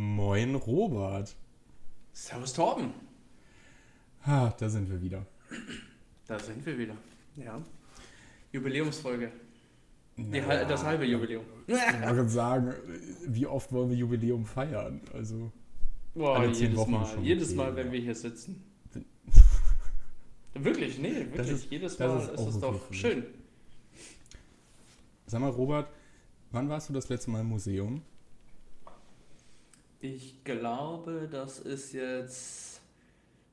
Moin Robert. Servus Torben. Ha, da sind wir wieder. Da sind wir wieder. Ja. Jubiläumsfolge. Die, das halbe Jubiläum. Ich gerade sagen, wie oft wollen wir Jubiläum feiern? Also, Boah, Alle zehn jedes Wochen Mal. schon Jedes Mal, wenn wir hier sitzen. Wirklich, nee, wirklich. Das ist- jedes das Mal ist ist, auch es doch schön. sag mal, Robert, wann warst du das letzte Mal im Museum? Ich glaube, das ist jetzt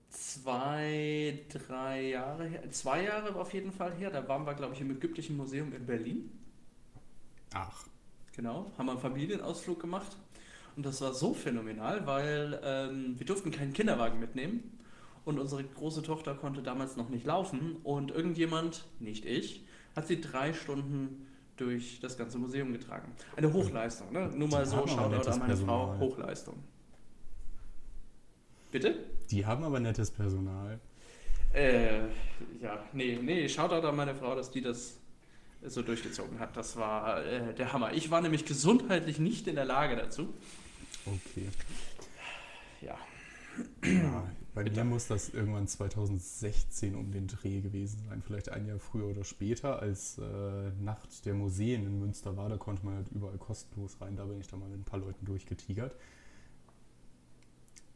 zwei, drei Jahre her. Zwei Jahre auf jeden Fall her. Da waren wir, glaube ich, im Ägyptischen Museum in Berlin. Ach, Genau, haben wir einen Familienausflug gemacht. Und das war so phänomenal, weil ähm, wir durften keinen Kinderwagen mitnehmen. Und unsere große Tochter konnte damals noch nicht laufen. Und irgendjemand, nicht ich, hat sie drei Stunden durch das ganze Museum getragen. Eine Hochleistung, ne? Nur mal Die so, Shoutout an meine Frau, Personal. Hochleistung. Bitte? die haben aber nettes Personal. Äh, ja, nee, nee, Shoutout an meine Frau, dass die das so durchgezogen hat. Das war äh, der Hammer. Ich war nämlich gesundheitlich nicht in der Lage dazu. Okay. Ja, Ja, bei Bitte. mir muss das irgendwann 2016 um den Dreh gewesen sein. Vielleicht ein Jahr früher oder später, als äh, Nacht der Museen in Münster war. Da konnte man halt überall kostenlos rein. Da bin ich dann mal mit ein paar Leuten durchgetigert.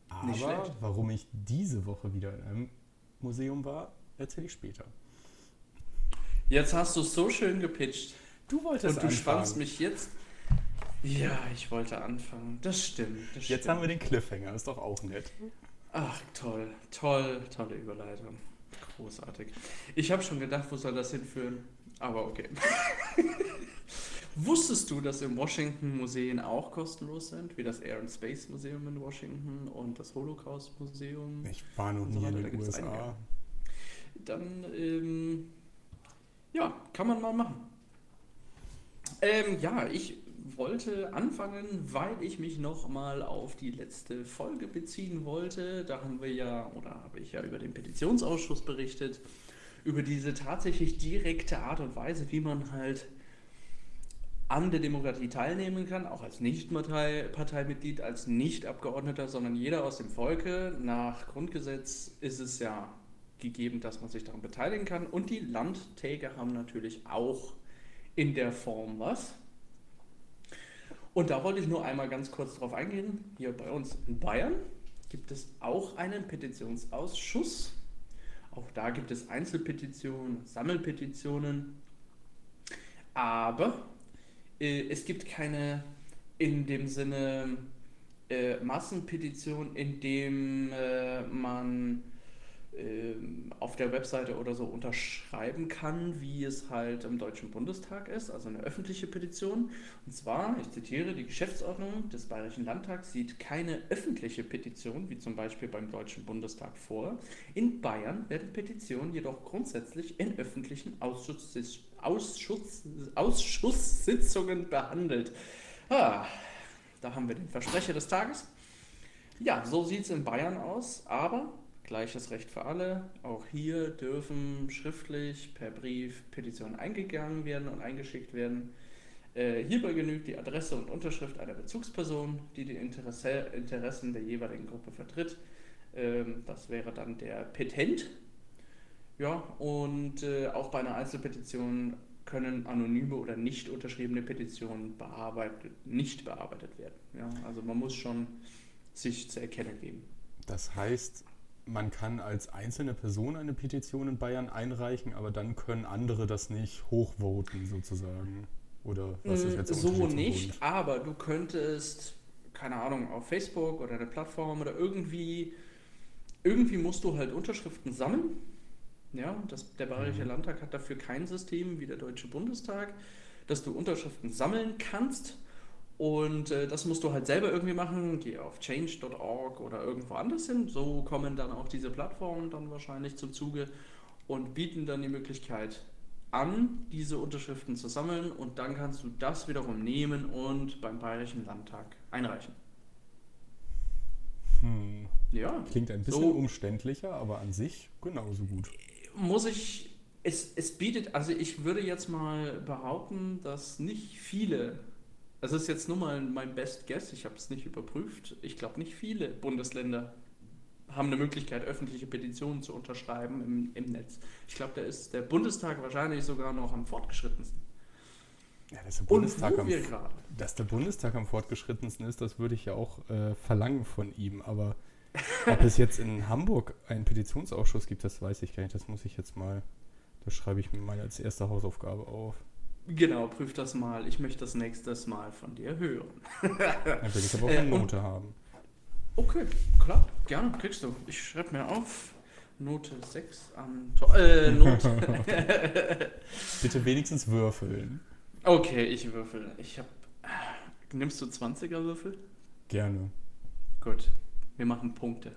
Aber warum ich diese Woche wieder in einem Museum war, erzähle ich später. Jetzt hast du es so schön gepitcht Du wolltest und du anfangen. spannst mich jetzt. Ja, ich wollte anfangen. Das stimmt. Das Jetzt stimmt. haben wir den Cliffhanger, ist doch auch nett. Ach, toll, toll, tolle Überleitung. Großartig. Ich habe schon gedacht, wo soll das hinführen? Aber okay. Wusstest du, dass im Washington Museen auch kostenlos sind, wie das Air and Space Museum in Washington und das Holocaust Museum? Ich war noch so nie in den USA. einige. Dann, ähm, ja, kann man mal machen. Ähm, ja, ich wollte anfangen, weil ich mich nochmal auf die letzte Folge beziehen wollte. Da haben wir ja, oder habe ich ja über den Petitionsausschuss berichtet, über diese tatsächlich direkte Art und Weise, wie man halt an der Demokratie teilnehmen kann, auch als Nicht-Parteimitglied, als Nicht-Abgeordneter, sondern jeder aus dem Volke. Nach Grundgesetz ist es ja gegeben, dass man sich daran beteiligen kann. Und die Landtäge haben natürlich auch in der Form was. Und da wollte ich nur einmal ganz kurz drauf eingehen. Hier bei uns in Bayern gibt es auch einen Petitionsausschuss. Auch da gibt es Einzelpetitionen, Sammelpetitionen. Aber äh, es gibt keine in dem Sinne äh, Massenpetition, in dem äh, man auf der Webseite oder so unterschreiben kann, wie es halt im Deutschen Bundestag ist, also eine öffentliche Petition. Und zwar, ich zitiere, die Geschäftsordnung des Bayerischen Landtags sieht keine öffentliche Petition, wie zum Beispiel beim Deutschen Bundestag, vor. In Bayern werden Petitionen jedoch grundsätzlich in öffentlichen Ausschuss, Ausschuss, Ausschusssitzungen behandelt. Ah, da haben wir den Versprecher des Tages. Ja, so sieht es in Bayern aus, aber gleiches Recht für alle. Auch hier dürfen schriftlich per Brief Petitionen eingegangen werden und eingeschickt werden. Äh, hierbei genügt die Adresse und Unterschrift einer Bezugsperson, die die Interesse, Interessen der jeweiligen Gruppe vertritt. Ähm, das wäre dann der Petent. Ja, und äh, auch bei einer Einzelpetition können anonyme oder nicht unterschriebene Petitionen bearbeitet, nicht bearbeitet werden. Ja, also man muss schon sich zu erkennen geben. Das heißt, man kann als einzelne Person eine Petition in Bayern einreichen, aber dann können andere das nicht hochvoten sozusagen. Oder was ist jetzt Mm, so Unterschied zum nicht, Bund? aber du könntest, keine Ahnung, auf Facebook oder eine Plattform oder irgendwie, irgendwie musst du halt Unterschriften sammeln. Ja, das, der Bayerische Mhm. Landtag hat dafür kein System wie der Deutsche Bundestag, dass du Unterschriften sammeln kannst. Und äh, das musst du halt selber irgendwie machen. Geh auf change.org oder irgendwo anders hin. So kommen dann auch diese Plattformen dann wahrscheinlich zum Zuge und bieten dann die Möglichkeit an, diese Unterschriften zu sammeln. Und dann kannst du das wiederum nehmen und beim Bayerischen Landtag einreichen. Hm. Ja, Klingt ein bisschen So. umständlicher, aber an sich genauso gut. muss ich. Es, es bietet, also ich würde jetzt mal behaupten, dass nicht viele Das ist jetzt nur mal mein Best Guess, ich habe es nicht überprüft. Ich glaube, nicht viele Bundesländer haben eine Möglichkeit, öffentliche Petitionen zu unterschreiben im, im Netz. Ich glaube, da ist der Bundestag wahrscheinlich sogar noch am fortgeschrittensten. Ja, dass, der Bundestag am, dass der Bundestag am fortgeschrittensten ist, das würde ich ja auch äh, verlangen von ihm. Aber ob es jetzt in Hamburg einen Petitionsausschuss gibt, das weiß ich gar nicht. Das muss ich jetzt mal, das schreibe ich mir mal als erste Hausaufgabe auf. Genau, prüf das mal. Ich möchte das nächstes Mal von dir hören. Dann will ich aber auch eine Äh, und- Note haben. Okay, klar, gerne, kriegst du. Ich schreibe mir auf. Note 6 an. Äh, Note. Bitte wenigstens würfeln. okay, ich würfel. Ich hab. Nimmst du 20er Würfel? Gerne. Gut, wir machen Punkte.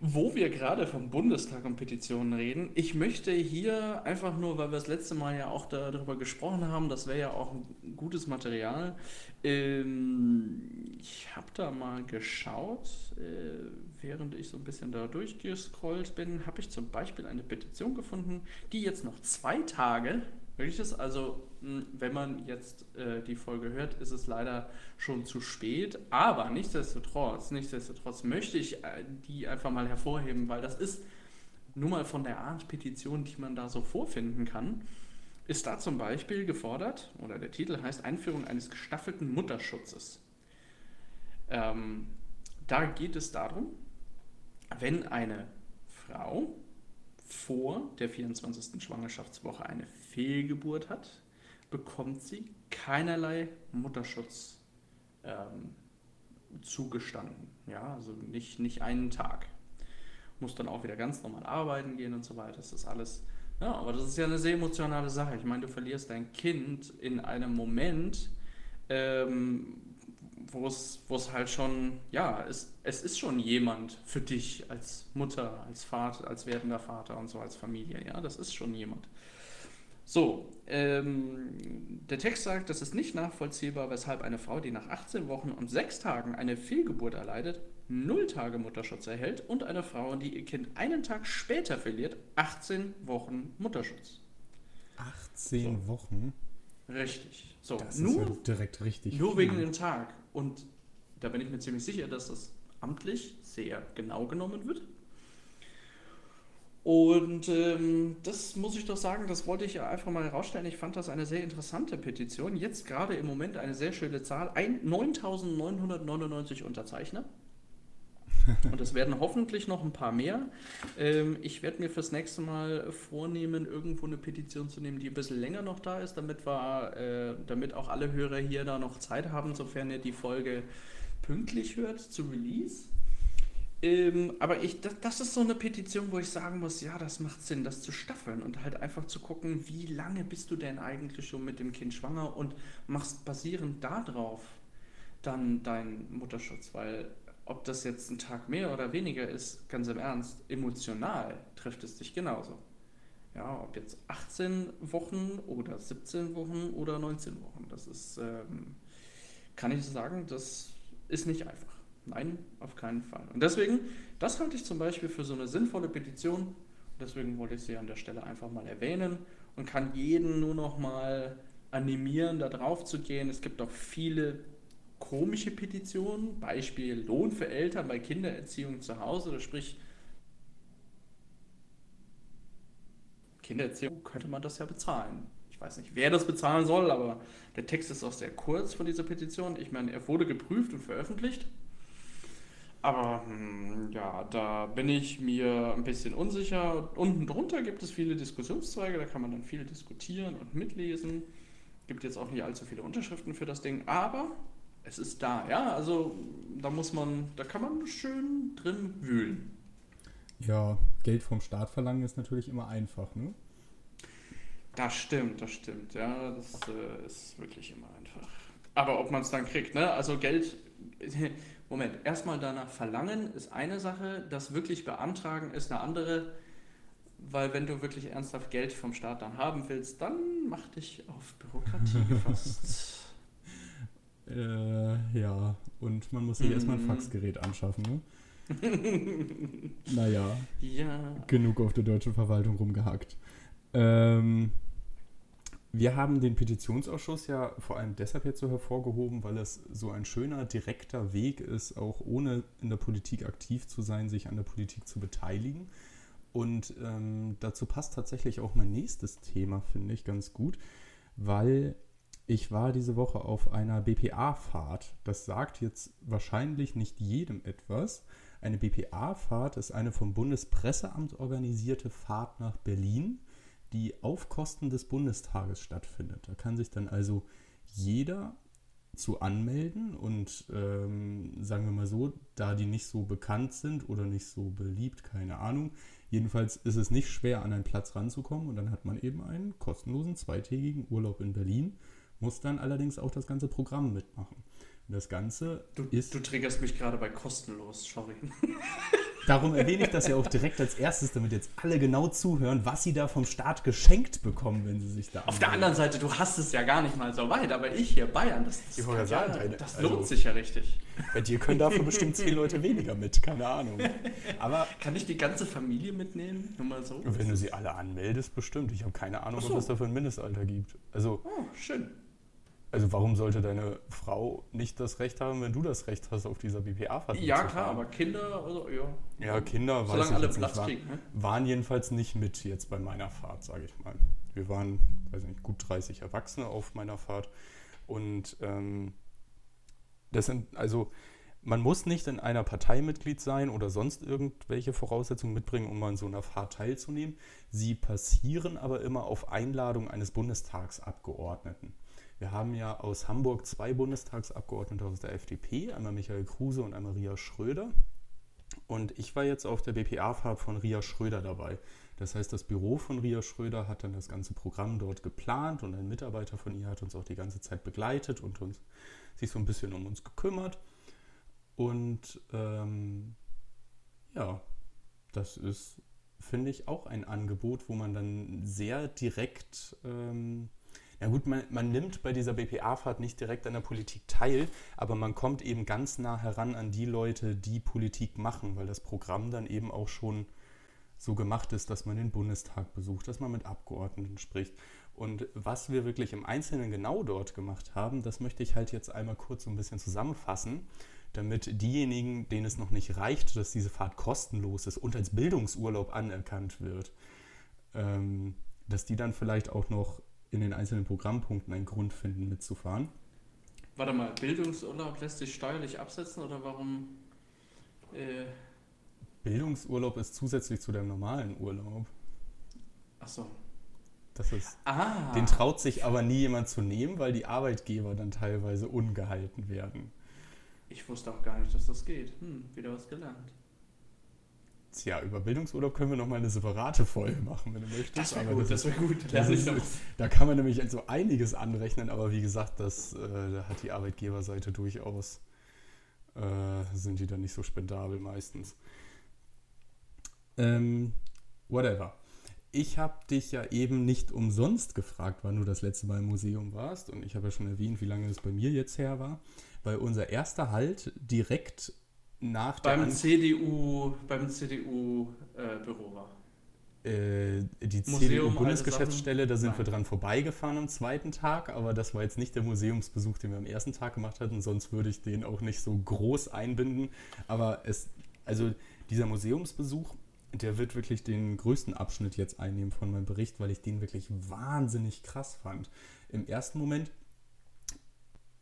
Wo wir gerade vom Bundestag und Petitionen reden, ich möchte hier einfach nur, weil wir das letzte Mal ja auch darüber gesprochen haben, das wäre ja auch ein gutes Material. Ähm, ich habe da mal geschaut, äh, während ich so ein bisschen da durchgescrollt bin, habe ich zum Beispiel eine Petition gefunden, die jetzt noch zwei Tage möglich ist. Also, mh, wenn man jetzt äh, die Folge hört, ist es leider schon zu spät. Aber nichtsdestotrotz, nichtsdestotrotz möchte ich äh, die einfach mal hervorheben, weil das ist nur mal von der Art Petition, die man da so vorfinden kann, ist da zum Beispiel gefordert, oder der Titel heißt Einführung eines gestaffelten Mutterschutzes. Ähm, da geht es darum, wenn eine Frau vor der 24. Schwangerschaftswoche eine Fehlgeburt hat, bekommt sie keinerlei Mutterschutz ähm, zugestanden. Ja, also nicht, nicht einen Tag. Muss dann auch wieder ganz normal arbeiten gehen und so weiter. Das ist alles. Ja, aber das ist ja eine sehr emotionale Sache. Ich meine, du verlierst dein Kind in einem Moment, ähm, wo es wo es halt schon, ja, es, es ist schon jemand für dich als Mutter, als Vater, als werdender Vater und so als Familie. Ja, das ist schon jemand. So, ähm, der Text sagt, das ist nicht nachvollziehbar, weshalb eine Frau, die nach 18 Wochen und 6 Tagen eine Fehlgeburt erleidet, 0 Tage Mutterschutz erhält und eine Frau, die ihr Kind einen Tag später verliert, 18 Wochen Mutterschutz. 18 Wochen? Richtig. So, Das ist nur, ja direkt richtig. nur wegen dem Tag. Und da bin ich mir ziemlich sicher, dass das amtlich sehr genau genommen wird. Und ähm, das muss ich doch sagen, das wollte ich ja einfach mal herausstellen. Ich fand das eine sehr interessante Petition. Jetzt gerade im Moment eine sehr schöne Zahl. Ein- 9.999 Unterzeichner. Und es werden hoffentlich noch ein paar mehr. Ähm, ich werde mir fürs nächste Mal vornehmen, irgendwo eine Petition zu nehmen, die ein bisschen länger noch da ist, damit wir, äh, damit auch alle Hörer hier da noch Zeit haben, sofern ihr die Folge pünktlich hört zu Release. Ähm, aber ich, das, das ist so eine Petition, wo ich sagen muss, ja, das macht Sinn, das zu staffeln und halt einfach zu gucken, wie lange bist du denn eigentlich schon mit dem Kind schwanger und machst basierend darauf dann deinen Mutterschutz, weil ob das jetzt ein Tag mehr oder weniger ist, ganz im Ernst, emotional trifft es dich genauso. Ja, ob jetzt 18 Wochen oder 17 Wochen oder 19 Wochen, das ist, ähm, kann ich sagen, das ist nicht einfach. Nein, auf keinen Fall. Und deswegen, das halte ich zum Beispiel für so eine sinnvolle Petition. Deswegen wollte ich sie an der Stelle einfach mal erwähnen und kann jeden nur noch mal animieren, da drauf zu gehen. Es gibt auch viele komische Petitionen, Beispiel Lohn für Eltern bei Kindererziehung zu Hause, oder sprich Kindererziehung könnte man das ja bezahlen. Ich weiß nicht, wer das bezahlen soll, aber der Text ist auch sehr kurz von dieser Petition. Ich meine, er wurde geprüft und veröffentlicht. Aber hm, ja, da bin ich mir ein bisschen unsicher. Unten drunter gibt es viele Diskussionszweige, da kann man dann viel diskutieren und mitlesen. Gibt jetzt auch nicht allzu viele Unterschriften für das Ding, aber es ist da, ja. Also da muss man, da kann man schön drin wühlen. Ja, Geld vom Staat verlangen ist natürlich immer einfach, ne? Das stimmt, das stimmt, ja. Das äh, ist wirklich immer einfach. Aber ob man es dann kriegt, ne? Also Geld. Moment, erstmal danach verlangen ist eine Sache, das wirklich beantragen ist eine andere, weil wenn du wirklich ernsthaft Geld vom Staat dann haben willst, dann mach dich auf Bürokratie gefasst. Äh, ja, und man muss sich erstmal ein Mhm. Faxgerät anschaffen, ne? naja, Ja. genug auf der deutschen Verwaltung rumgehackt. Ähm, wir haben den Petitionsausschuss ja vor allem deshalb jetzt so hervorgehoben, weil es so ein schöner, direkter Weg ist, auch ohne in der Politik aktiv zu sein, sich an der Politik zu beteiligen. Und ähm, dazu passt tatsächlich auch mein nächstes Thema, finde ich ganz gut, weil ich war diese Woche auf einer BPA-Fahrt. Das sagt jetzt wahrscheinlich nicht jedem etwas. Eine BPA-Fahrt ist eine vom Bundespresseamt organisierte Fahrt nach Berlin, die auf Kosten des Bundestages stattfindet. Da kann sich dann also jeder zu anmelden und ähm, sagen wir mal so, da die nicht so bekannt sind oder nicht so beliebt, keine Ahnung. Jedenfalls ist es nicht schwer, an einen Platz ranzukommen und dann hat man eben einen kostenlosen zweitägigen Urlaub in Berlin muss dann allerdings auch das ganze Programm mitmachen. Und das Ganze du, ist. Du triggerst mich gerade bei kostenlos, sorry. Darum erwähne ich das ja auch direkt als erstes, damit jetzt alle genau zuhören, was sie da vom Staat geschenkt bekommen, wenn sie sich da. Auf der anderen Seite, du hast es ja gar nicht mal so weit, aber ich hier, Bayern, das, das, ja, sagen, ja, das lohnt also, sich ja richtig. Bei dir können dafür bestimmt zehn Leute weniger mit, keine Ahnung. Aber Kann ich die ganze Familie mitnehmen? Nur mal so. Wenn du sie alle anmeldest, bestimmt. Ich habe keine Ahnung, so. was es da für ein Mindestalter gibt. Also, oh, schön. Also warum sollte deine Frau nicht das Recht haben, wenn du das Recht hast, auf dieser BPA-Fahrt Ja, klar, aber Kinder, also, ja. Ja, Kinder, Solange weiß alle Platz nicht, kriegen, ne? waren jedenfalls nicht mit jetzt bei meiner Fahrt, sage ich mal. Wir waren, weiß nicht, gut 30 Erwachsene auf meiner Fahrt und ähm, das sind, also man muss nicht in einer Partei Mitglied sein oder sonst irgendwelche Voraussetzungen mitbringen, um an so einer Fahrt teilzunehmen. Sie passieren aber immer auf Einladung eines Bundestagsabgeordneten. Wir haben ja aus Hamburg zwei Bundestagsabgeordnete aus der FDP, einmal Michael Kruse und einmal Ria Schröder. Und ich war jetzt auf der BPA-Fahrt von Ria Schröder dabei. Das heißt, das Büro von Ria Schröder hat dann das ganze Programm dort geplant und ein Mitarbeiter von ihr hat uns auch die ganze Zeit begleitet und uns, sich so ein bisschen um uns gekümmert. Und ähm, ja, das ist, finde ich, auch ein Angebot, wo man dann sehr direkt ähm, ja gut, man, man nimmt bei dieser BPA-Fahrt nicht direkt an der Politik teil, aber man kommt eben ganz nah heran an die Leute, die Politik machen, weil das Programm dann eben auch schon so gemacht ist, dass man den Bundestag besucht, dass man mit Abgeordneten spricht. Und was wir wirklich im Einzelnen genau dort gemacht haben, das möchte ich halt jetzt einmal kurz so ein bisschen zusammenfassen, damit diejenigen, denen es noch nicht reicht, dass diese Fahrt kostenlos ist und als Bildungsurlaub anerkannt wird, ähm, dass die dann vielleicht auch noch in den einzelnen Programmpunkten einen Grund finden, mitzufahren. Warte mal, Bildungsurlaub lässt sich steuerlich absetzen oder warum? Äh Bildungsurlaub ist zusätzlich zu dem normalen Urlaub. Ach so. Das ist, ah. Den traut sich aber nie jemand zu nehmen, weil die Arbeitgeber dann teilweise ungehalten werden. Ich wusste auch gar nicht, dass das geht. Hm, wieder was gelernt. Tja, über Bildungsurlaub können wir nochmal eine separate Folge machen, wenn du möchtest. Das wäre gut, das wäre gut. Das ist, da kann man nämlich so einiges anrechnen, aber wie gesagt, das äh, hat die Arbeitgeberseite durchaus, äh, sind die dann nicht so spendabel meistens. Ähm, whatever. Ich habe dich ja eben nicht umsonst gefragt, wann du das letzte Mal im Museum warst. Und ich habe ja schon erwähnt, wie lange das bei mir jetzt her war. Weil unser erster Halt direkt nach beim CDU beim CDU äh, Büro war. Äh, die CDU-Bundesgeschäftsstelle, da sind Nein. wir dran vorbeigefahren am zweiten Tag, aber das war jetzt nicht der Museumsbesuch, den wir am ersten Tag gemacht hatten, sonst würde ich den auch nicht so groß einbinden. Aber es, also dieser Museumsbesuch, der wird wirklich den größten Abschnitt jetzt einnehmen von meinem Bericht, weil ich den wirklich wahnsinnig krass fand. Im ersten Moment,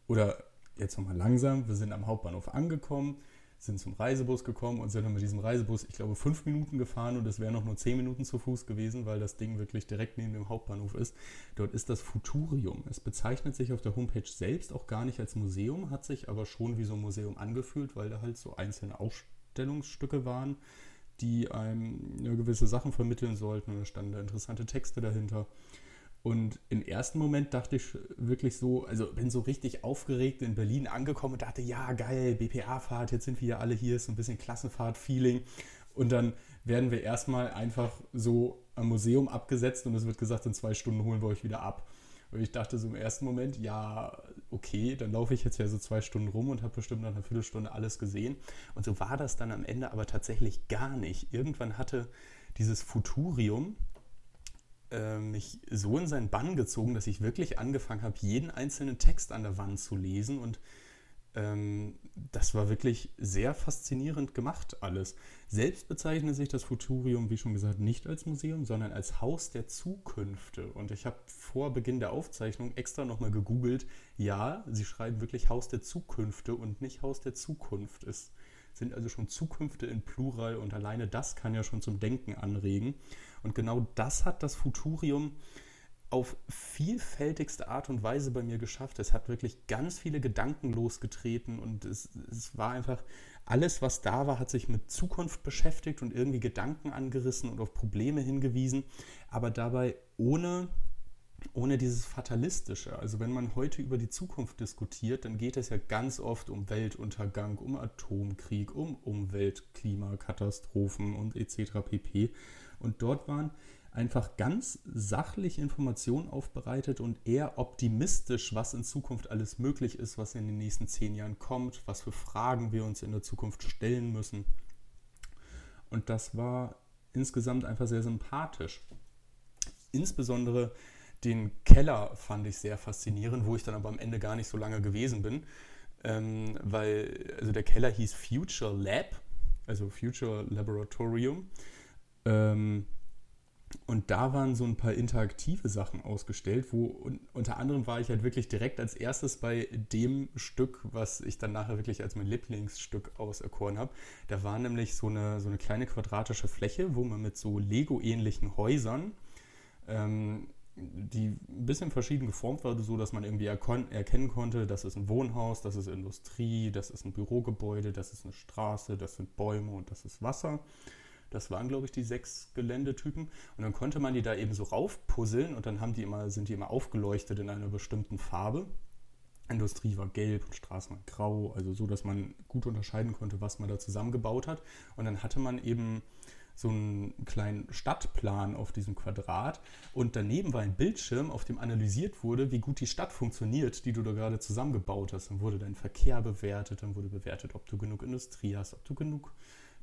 oder jetzt nochmal langsam, wir sind am Hauptbahnhof angekommen, sind zum Reisebus gekommen und sind dann mit diesem Reisebus, ich glaube, fünf Minuten gefahren und es wären noch nur zehn Minuten zu Fuß gewesen, weil das Ding wirklich direkt neben dem Hauptbahnhof ist. Dort ist das Futurium. Es bezeichnet sich auf der Homepage selbst auch gar nicht als Museum, hat sich aber schon wie so ein Museum angefühlt, weil da halt so einzelne Ausstellungsstücke waren, die einem gewisse Sachen vermitteln sollten. Und da standen da interessante Texte dahinter. Und im ersten Moment dachte ich wirklich so, also bin so richtig aufgeregt in Berlin angekommen und dachte, ja, geil, BPA-Fahrt, jetzt sind wir ja alle hier, ist so ein bisschen Klassenfahrt-Feeling. Und dann werden wir erstmal einfach so am Museum abgesetzt und es wird gesagt, in zwei Stunden holen wir euch wieder ab. Und ich dachte so im ersten Moment, ja, okay, dann laufe ich jetzt ja so zwei Stunden rum und habe bestimmt nach einer Viertelstunde alles gesehen. Und so war das dann am Ende aber tatsächlich gar nicht. Irgendwann hatte dieses Futurium äh, mich so in seinen Bann gezogen, dass ich wirklich angefangen habe, jeden einzelnen Text an der Wand zu lesen und ähm, das war wirklich sehr faszinierend gemacht alles. Selbst bezeichnet sich das Futurium, wie schon gesagt, nicht als Museum, sondern als Haus der Zukünfte. Und ich habe vor Beginn der Aufzeichnung extra nochmal gegoogelt. Ja, sie schreiben wirklich Haus der Zukünfte und nicht Haus der Zukunft. Es sind also schon Zukünfte in Plural und alleine das kann ja schon zum Denken anregen. Und genau das hat das Futurium auf vielfältigste Art und Weise bei mir geschafft. Es hat wirklich ganz viele Gedanken losgetreten und es, es, war einfach, alles, was da war, hat sich mit Zukunft beschäftigt und irgendwie Gedanken angerissen und auf Probleme hingewiesen, aber dabei ohne, ohne dieses Fatalistische. Also wenn man heute über die Zukunft diskutiert, dann geht es ja ganz oft um Weltuntergang, um Atomkrieg, um Umwelt, Klimakatastrophen und etc. pp. Und dort waren einfach ganz sachlich Informationen aufbereitet und eher optimistisch, was in Zukunft alles möglich ist, was in den nächsten zehn Jahren kommt, was für Fragen wir uns in der Zukunft stellen müssen. Und das war insgesamt einfach sehr sympathisch. Insbesondere den Keller fand ich sehr faszinierend, wo ich dann aber am Ende gar nicht so lange gewesen bin, ähm, weil also der Keller hieß Future Lab, also Future Laboratorium. Ähm, und da waren so ein paar interaktive Sachen ausgestellt, wo unter anderem war ich halt wirklich direkt als erstes bei dem Stück, was ich dann nachher wirklich als mein Lieblingsstück auserkoren habe. Da war nämlich so eine, so eine kleine quadratische Fläche, wo man mit so Lego-ähnlichen Häusern, ähm, die ein bisschen verschieden geformt waren, so dass man irgendwie erkennen konnte, das ist ein Wohnhaus, das ist Industrie, das ist ein Bürogebäude, das ist eine Straße, das sind Bäume und das ist Wasser. Das waren, glaube ich, die sechs Geländetypen. Und dann konnte man die da eben so raufpuzzeln und dann haben die immer, sind die immer aufgeleuchtet in einer bestimmten Farbe. Industrie war gelb und Straßen waren grau, also so, dass man gut unterscheiden konnte, was man da zusammengebaut hat. Und dann hatte man eben so einen kleinen Stadtplan auf diesem Quadrat und daneben war ein Bildschirm, auf dem analysiert wurde, wie gut die Stadt funktioniert, die du da gerade zusammengebaut hast. Dann wurde dein Verkehr bewertet, dann wurde bewertet, ob du genug Industrie hast, ob du genug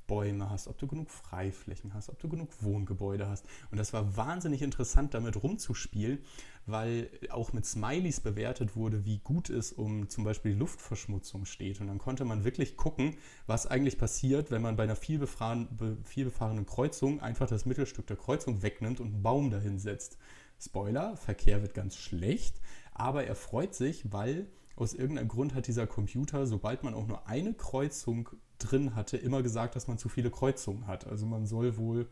Bäume hast, ob du genug Freiflächen hast, ob du genug Wohngebäude hast. Und das war wahnsinnig interessant, damit rumzuspielen, weil auch mit Smileys bewertet wurde, wie gut es um zum Beispiel Luftverschmutzung steht. Und dann konnte man wirklich gucken, was eigentlich passiert, wenn man bei einer vielbefahrenen, vielbefahrenen Kreuzung einfach das Mittelstück der Kreuzung wegnimmt und einen Baum dahin setzt. Spoiler, Verkehr wird ganz schlecht, aber er freut sich, weil aus irgendeinem Grund hat dieser Computer, sobald man auch nur eine Kreuzung drin hatte, immer gesagt, dass man zu viele Kreuzungen hat. Also man soll wohl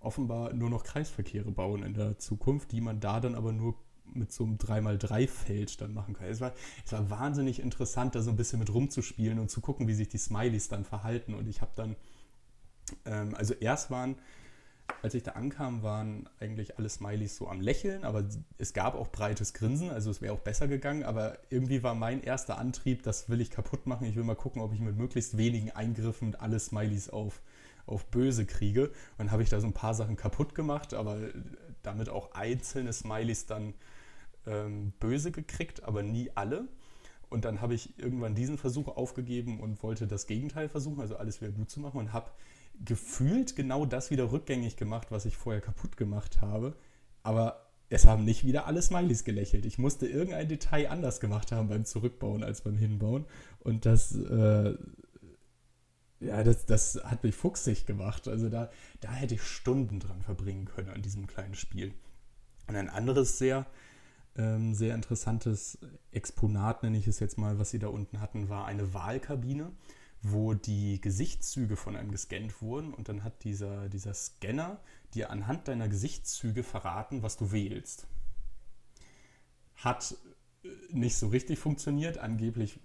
offenbar nur noch Kreisverkehre bauen in der Zukunft, die man da dann aber nur mit so einem 3x3-Feld dann machen kann. Es war, es war wahnsinnig interessant, da so ein bisschen mit rumzuspielen und zu gucken, wie sich die Smileys dann verhalten. Und ich habe dann, ähm, also erst waren als ich da ankam, waren eigentlich alle Smileys so am Lächeln, aber es gab auch breites Grinsen, also es wäre auch besser gegangen, aber irgendwie war mein erster Antrieb, das will ich kaputt machen. Ich will mal gucken, ob ich mit möglichst wenigen Eingriffen alle Smileys auf, auf böse kriege. Und dann habe ich da so ein paar Sachen kaputt gemacht, aber damit auch einzelne Smileys dann ähm, böse gekriegt, aber nie alle. Und dann habe ich irgendwann diesen Versuch aufgegeben und wollte das Gegenteil versuchen, also alles wieder gut zu machen und habe gefühlt genau das wieder rückgängig gemacht, was ich vorher kaputt gemacht habe. Aber es haben nicht wieder alle Smileys gelächelt. Ich musste irgendein Detail anders gemacht haben beim Zurückbauen als beim Hinbauen. Und das, äh, ja, das, das hat mich fuchsig gemacht. Also da, da hätte ich Stunden dran verbringen können an diesem kleinen Spiel. Und ein anderes sehr, ähm, sehr interessantes Exponat, nenne ich es jetzt mal, was sie da unten hatten, war eine Wahlkabine wo die Gesichtszüge von einem gescannt wurden und dann hat dieser, dieser Scanner dir anhand deiner Gesichtszüge verraten, was du wählst. Hat äh, nicht so richtig funktioniert, angeblich.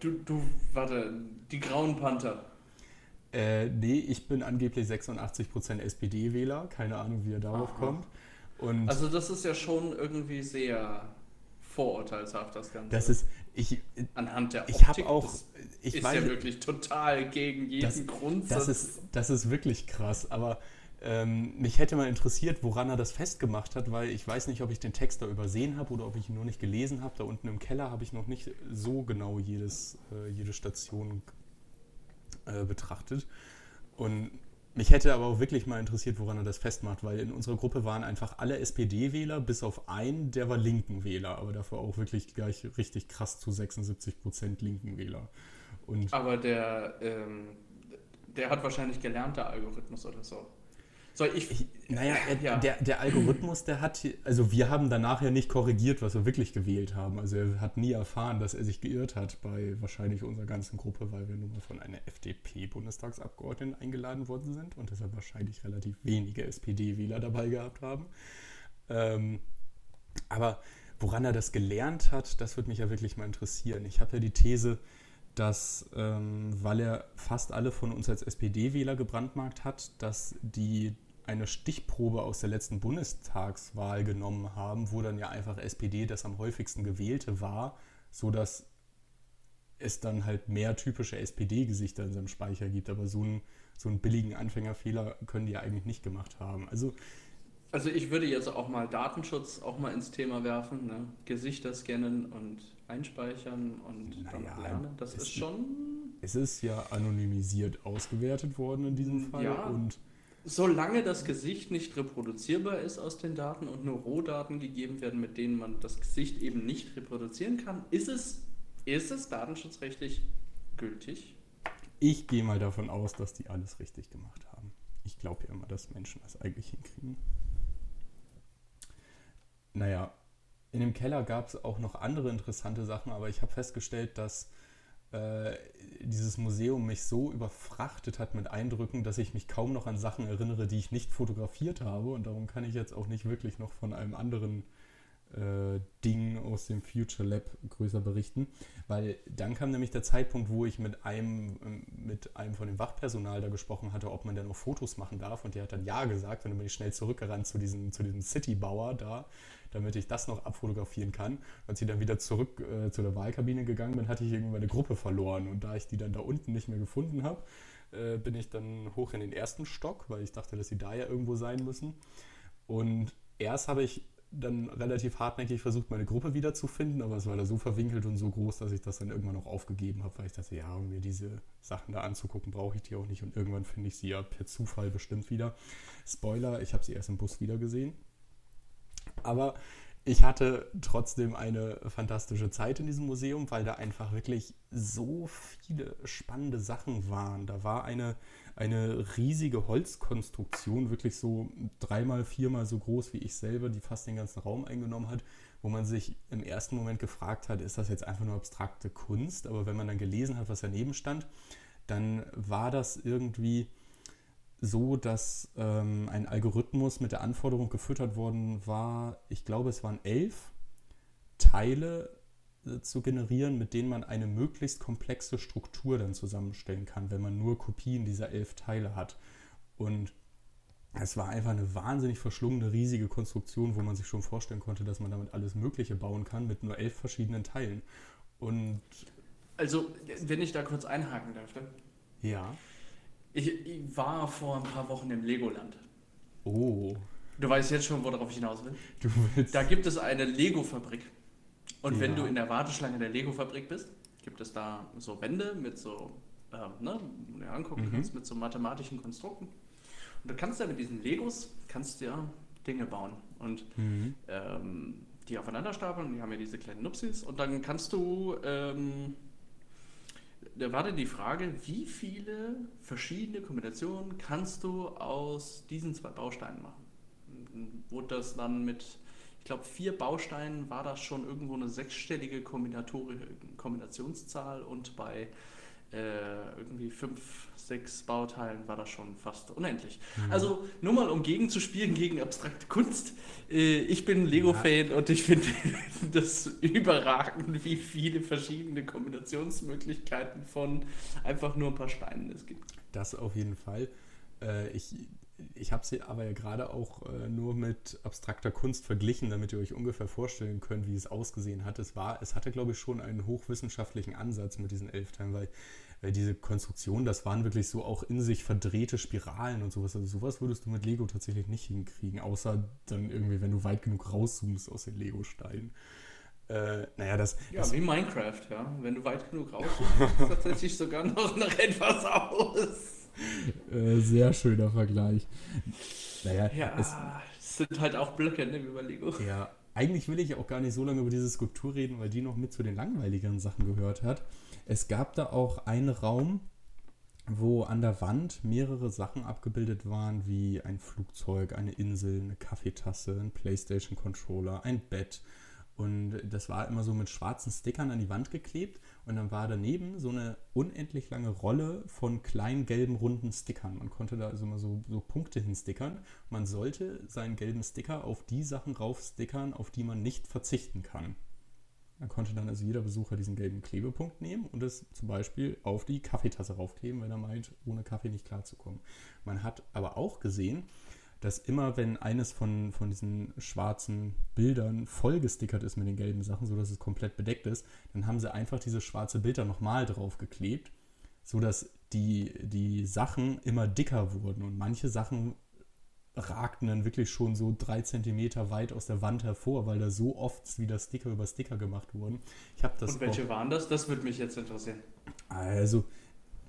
Du, du warte, die Grauen Panther. Äh, nee, ich bin angeblich 86% SPD-Wähler, keine Ahnung, wie er darauf Aha. kommt. Und also das ist ja schon irgendwie sehr vorurteilshaft, das Ganze. Das ist, ich, Anhand der Optik, ich habe auch, ich ist weiß, ja wirklich total gegen jeden das, Grundsatz. Das ist, das ist wirklich krass, aber ähm, mich hätte mal interessiert, woran er das festgemacht hat, weil ich weiß nicht, ob ich den Text da übersehen habe oder ob ich ihn nur nicht gelesen habe. Da unten im Keller habe ich noch nicht so genau jedes, äh, jede Station äh, betrachtet. Und mich hätte aber auch wirklich mal interessiert, woran er das festmacht, weil in unserer Gruppe waren einfach alle SPD-Wähler, bis auf einen, der war linken Wähler, aber dafür auch wirklich gleich richtig krass zu 76 Prozent linken Wähler. Und aber der, ähm, der hat wahrscheinlich gelernt, der Algorithmus oder so. Soll ich, ich naja, er, ja. der, der Algorithmus, der hat, also wir haben danach ja nicht korrigiert, was wir wirklich gewählt haben. Also er hat nie erfahren, dass er sich geirrt hat bei wahrscheinlich unserer ganzen Gruppe, weil wir nun mal von einer FDP-Bundestagsabgeordneten eingeladen worden sind und deshalb wahrscheinlich relativ wenige SPD-Wähler dabei gehabt haben. Ähm, aber woran er das gelernt hat, das würde mich ja wirklich mal interessieren. Ich habe ja die These, dass, ähm, weil er fast alle von uns als SPD-Wähler gebrandmarkt hat, dass die eine Stichprobe aus der letzten Bundestagswahl genommen haben, wo dann ja einfach SPD das am häufigsten gewählte war, sodass es dann halt mehr typische SPD-Gesichter in seinem Speicher gibt. Aber so einen, so einen billigen Anfängerfehler können die ja eigentlich nicht gemacht haben. Also, also ich würde jetzt auch mal Datenschutz auch mal ins Thema werfen. Ne? Gesichter scannen und einspeichern und naja, dann lernen. Das ist schon. Es ist ja anonymisiert ausgewertet worden in diesem Fall. Ja, und Solange das Gesicht nicht reproduzierbar ist aus den Daten und nur Rohdaten gegeben werden, mit denen man das Gesicht eben nicht reproduzieren kann, ist es, ist es datenschutzrechtlich gültig? Ich gehe mal davon aus, dass die alles richtig gemacht haben. Ich glaube ja immer, dass Menschen das eigentlich hinkriegen. Naja, in dem Keller gab es auch noch andere interessante Sachen, aber ich habe festgestellt, dass äh, dieses Museum mich so überfrachtet hat mit Eindrücken, dass ich mich kaum noch an Sachen erinnere, die ich nicht fotografiert habe. Und darum kann ich jetzt auch nicht wirklich noch von einem anderen äh, Ding aus dem Future Lab größer berichten. Weil dann kam nämlich der Zeitpunkt, wo ich mit einem, ähm, mit einem von dem Wachpersonal da gesprochen hatte, ob man denn noch Fotos machen darf. Und der hat dann ja gesagt, und dann bin ich schnell zurückgerannt zu diesem, zu diesem Citybauer da damit ich das noch abfotografieren kann. Als ich dann wieder zurück äh, zu der Wahlkabine gegangen bin, hatte ich irgendwie meine Gruppe verloren. Und da ich die dann da unten nicht mehr gefunden habe, äh, bin ich dann hoch in den ersten Stock, weil ich dachte, dass sie da ja irgendwo sein müssen. Und erst habe ich dann relativ hartnäckig versucht, meine Gruppe wiederzufinden, aber es war da so verwinkelt und so groß, dass ich das dann irgendwann auch aufgegeben habe, weil ich dachte, ja, um mir diese Sachen da anzugucken, brauche ich die auch nicht und irgendwann finde ich sie ja per Zufall bestimmt wieder. Spoiler, ich habe sie erst im Bus wieder gesehen. Aber ich hatte trotzdem eine fantastische Zeit in diesem Museum, weil da einfach wirklich so viele spannende Sachen waren. Da war eine, eine riesige Holzkonstruktion, wirklich so dreimal, viermal so groß wie ich selber, die fast den ganzen Raum eingenommen hat, wo man sich im ersten Moment gefragt hat, ist das jetzt einfach nur abstrakte Kunst? Aber wenn man dann gelesen hat, was daneben stand, dann war das irgendwie so, dass ähm, ein Algorithmus mit der Anforderung gefüttert worden war, ich glaube, es waren elf Teile äh, zu generieren, mit denen man eine möglichst komplexe Struktur dann zusammenstellen kann, wenn man nur Kopien dieser elf Teile hat. Und es war einfach eine wahnsinnig verschlungene, riesige Konstruktion, wo man sich schon vorstellen konnte, dass man damit alles Mögliche bauen kann mit nur elf verschiedenen Teilen. Und also, wenn ich da kurz einhaken darf. Ja. Ich, ich, war vor ein paar Wochen im Legoland. Oh. Du weißt jetzt schon, worauf ich hinaus will. Du willst. Da gibt es eine Lego-Fabrik. Und ja. wenn du in der Warteschlange der Lego-Fabrik bist, gibt es da so Wände mit so, ähm, ne, wo du dir angucken mhm. kannst, mit so mathematischen Konstrukten. Und du kannst ja mit diesen Legos, kannst ja Dinge bauen. Und mhm. ähm, die aufeinander stapeln, die haben ja diese kleinen Nupsis. Und dann kannst du ähm, da war dann die Frage, wie viele verschiedene Kombinationen kannst du aus diesen zwei Bausteinen machen? Wurde das dann mit, ich glaube, vier Bausteinen war das schon irgendwo eine sechsstellige Kombinationszahl und bei äh, irgendwie fünf, sechs Bauteilen war das schon fast unendlich. Mhm. Also nur mal um gegenzuspielen gegen abstrakte Kunst. Äh, ich bin Lego-Fan ja. und ich finde das überragend, wie viele verschiedene Kombinationsmöglichkeiten von einfach nur ein paar Steinen es gibt. Das auf jeden Fall. Äh, ich ich habe sie aber ja gerade auch äh, nur mit abstrakter Kunst verglichen, damit ihr euch ungefähr vorstellen könnt, wie es ausgesehen hat. Es war, es hatte, glaube ich, schon einen hochwissenschaftlichen Ansatz mit diesen Elfteilen, weil, weil diese Konstruktion, das waren wirklich so auch in sich verdrehte Spiralen und sowas. Also sowas würdest du mit Lego tatsächlich nicht hinkriegen, außer dann irgendwie, wenn du weit genug rauszoomst aus den Lego-Steinen. Äh, naja, das. Ja, das, wie Minecraft, ja. Wenn du weit genug rauszoomst, sieht es tatsächlich sogar noch nach etwas aus. äh, sehr schöner Vergleich. Naja, ja, es, sind halt auch Blöcke, ne, wie bei Lego. Ja, eigentlich will ich auch gar nicht so lange über diese Skulptur reden, weil die noch mit zu den langweiligeren Sachen gehört hat. Es gab da auch einen Raum, wo an der Wand mehrere Sachen abgebildet waren, wie ein Flugzeug, eine Insel, eine Kaffeetasse, ein PlayStation-Controller, ein Bett. Und das war immer so mit schwarzen Stickern an die Wand geklebt. Und dann war daneben so eine unendlich lange Rolle von kleinen gelben runden Stickern. Man konnte da also immer so, so Punkte hinstickern. Man sollte seinen gelben Sticker auf die Sachen raufstickern, auf die man nicht verzichten kann. Da konnte dann also jeder Besucher diesen gelben Klebepunkt nehmen und es zum Beispiel auf die Kaffeetasse raufkleben, wenn er meint, ohne Kaffee nicht klarzukommen. Man hat aber auch gesehen, dass immer, wenn eines von, von diesen schwarzen Bildern vollgestickert ist mit den gelben Sachen, sodass es komplett bedeckt ist, dann haben sie einfach diese schwarze Bilder nochmal draufgeklebt, sodass die, die Sachen immer dicker wurden und manche Sachen ragten dann wirklich schon so drei Zentimeter weit aus der Wand hervor, weil da so oft wieder Sticker über Sticker gemacht wurden. Ich das Und welche auch, waren das? Das würde mich jetzt interessieren. Also,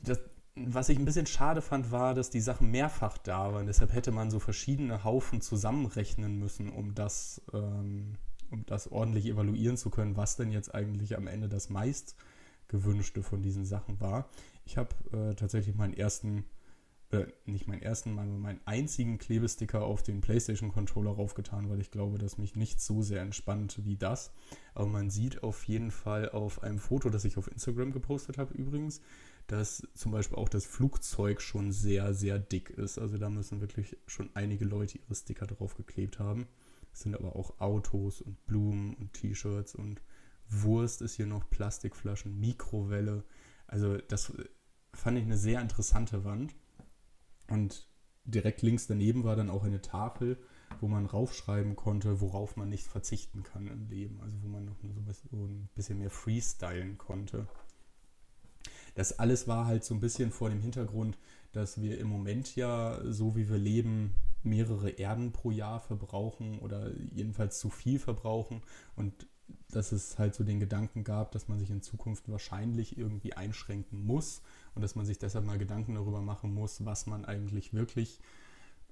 das, was ich ein bisschen schade fand, war, dass die Sachen mehrfach da waren. Deshalb hätte man so verschiedene Haufen zusammenrechnen müssen, um das, ähm, um das ordentlich evaluieren zu können, was denn jetzt eigentlich am Ende das meist gewünschte von diesen Sachen war. Ich habe äh, tatsächlich meinen ersten äh, nicht meinen ersten, sondern meinen einzigen Klebesticker auf den PlayStation-Controller raufgetan, weil ich glaube, dass mich nicht so sehr entspannt wie das. Aber man sieht auf jeden Fall auf einem Foto, das ich auf Instagram gepostet habe übrigens, dass zum Beispiel auch das Flugzeug schon sehr, sehr dick ist. Also da müssen wirklich schon einige Leute ihre Sticker drauf geklebt haben. Es sind aber auch Autos und Blumen und T-Shirts und Wurst ist hier noch, Plastikflaschen, Mikrowelle. Also das fand ich eine sehr interessante Wand. Und direkt links daneben war dann auch eine Tafel, wo man raufschreiben konnte, worauf man nicht verzichten kann im Leben. Also wo man noch so ein bisschen mehr freestylen konnte. Das alles war halt so ein bisschen vor dem Hintergrund, dass wir im Moment ja, so wie wir leben, mehrere Erden pro Jahr verbrauchen oder jedenfalls zu viel verbrauchen und dass es halt so den Gedanken gab, dass man sich in Zukunft wahrscheinlich irgendwie einschränken muss und dass man sich deshalb mal Gedanken darüber machen muss, was man eigentlich wirklich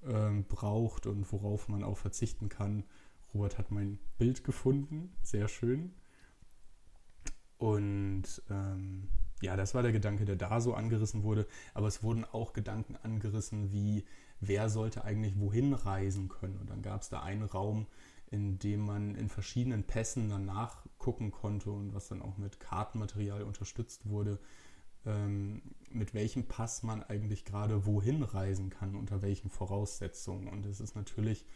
ähm, braucht und worauf man auch verzichten kann. Robert hat mein Bild gefunden, sehr schön. Und ähm, ja, das war der Gedanke, der da so angerissen wurde. Aber es wurden auch Gedanken angerissen, wie wer sollte eigentlich wohin reisen können. Und dann gab es da einen Raum, in dem man in verschiedenen Pässen dann nachgucken konnte und was dann auch mit Kartenmaterial unterstützt wurde, ähm, mit welchem Pass man eigentlich gerade wohin reisen kann, unter welchen Voraussetzungen. Und es ist natürlich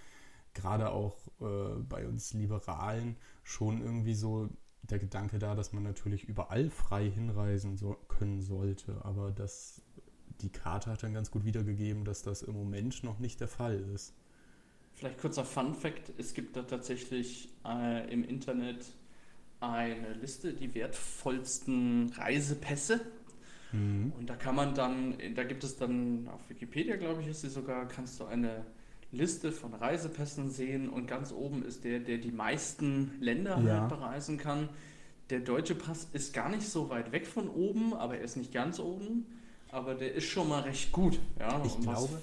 gerade auch äh, bei uns Liberalen schon irgendwie so der Gedanke da, dass man natürlich überall frei hinreisen so, können sollte. Aber das, die Karte hat dann ganz gut wiedergegeben, dass das im Moment noch nicht der Fall ist. Vielleicht kurzer Fun Fact: Es gibt da tatsächlich äh, im Internet eine Liste, die wertvollsten Reisepässe Mhm. Und da kann man dann, da gibt es dann auf Wikipedia, glaube ich, ist sie sogar, kannst du eine Liste von Reisepässen sehen und ganz oben ist der, der die meisten Länder ja. halt bereisen kann. Der deutsche Pass ist gar nicht so weit weg von oben, aber er ist nicht ganz oben. Aber der ist schon mal recht gut. Ja, ich glaube,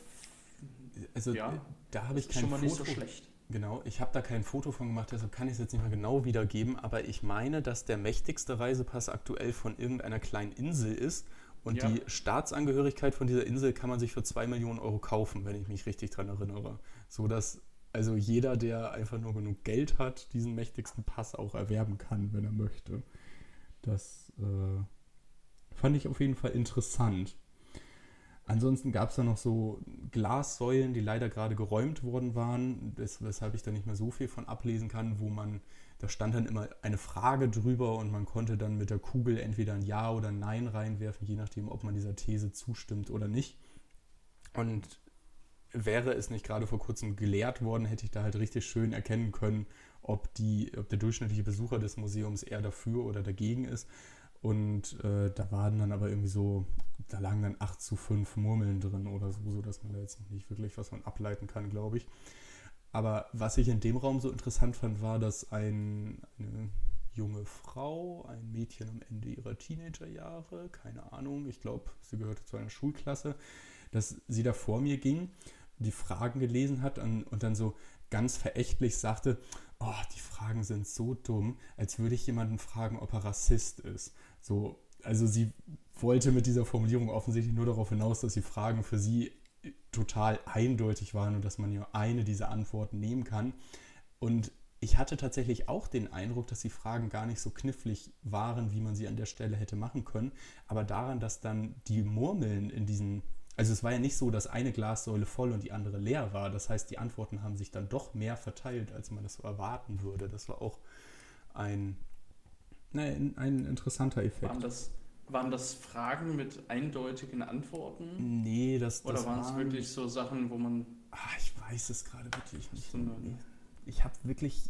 also ja, da habe ich kein schon mal Foto. nicht so schlecht. Genau, ich habe da kein Foto von gemacht, deshalb kann ich es jetzt nicht mehr genau wiedergeben, aber ich meine, dass der mächtigste Reisepass aktuell von irgendeiner kleinen Insel ist und ja. die Staatsangehörigkeit von dieser Insel kann man sich für 2 Millionen Euro kaufen, wenn ich mich richtig daran erinnere. So dass also jeder, der einfach nur genug Geld hat, diesen mächtigsten Pass auch erwerben kann, wenn er möchte. Das äh, fand ich auf jeden Fall interessant. Ansonsten gab es da noch so Glassäulen, die leider gerade geräumt worden waren, weshalb ich da nicht mehr so viel von ablesen kann, wo man da stand dann immer eine Frage drüber und man konnte dann mit der Kugel entweder ein Ja oder ein Nein reinwerfen, je nachdem, ob man dieser These zustimmt oder nicht. Und wäre es nicht gerade vor kurzem gelehrt worden, hätte ich da halt richtig schön erkennen können, ob, die, ob der durchschnittliche Besucher des Museums eher dafür oder dagegen ist. Und äh, da waren dann aber irgendwie so, da lagen dann 8 zu 5 Murmeln drin oder so, sodass man da jetzt nicht wirklich was von ableiten kann, glaube ich. Aber was ich in dem Raum so interessant fand, war, dass ein, eine junge Frau, ein Mädchen am Ende ihrer Teenagerjahre, keine Ahnung, ich glaube, sie gehörte zu einer Schulklasse, dass sie da vor mir ging, die Fragen gelesen hat und, und dann so ganz verächtlich sagte, oh, die Fragen sind so dumm, als würde ich jemanden fragen, ob er Rassist ist. So, also sie wollte mit dieser Formulierung offensichtlich nur darauf hinaus, dass die Fragen für sie total eindeutig waren und dass man nur eine dieser Antworten nehmen kann. Und ich hatte tatsächlich auch den Eindruck, dass die Fragen gar nicht so knifflig waren, wie man sie an der Stelle hätte machen können. Aber daran, dass dann die Murmeln in diesen, also es war ja nicht so, dass eine Glassäule voll und die andere leer war. Das heißt, die Antworten haben sich dann doch mehr verteilt, als man das so erwarten würde. Das war auch ein, nein, ein interessanter Effekt. Waren das, waren das Fragen mit eindeutigen Antworten? Nee, das, Oder das waren es wirklich so Sachen, wo man. Ah, ich weiß es gerade wirklich nicht. Ich habe wirklich,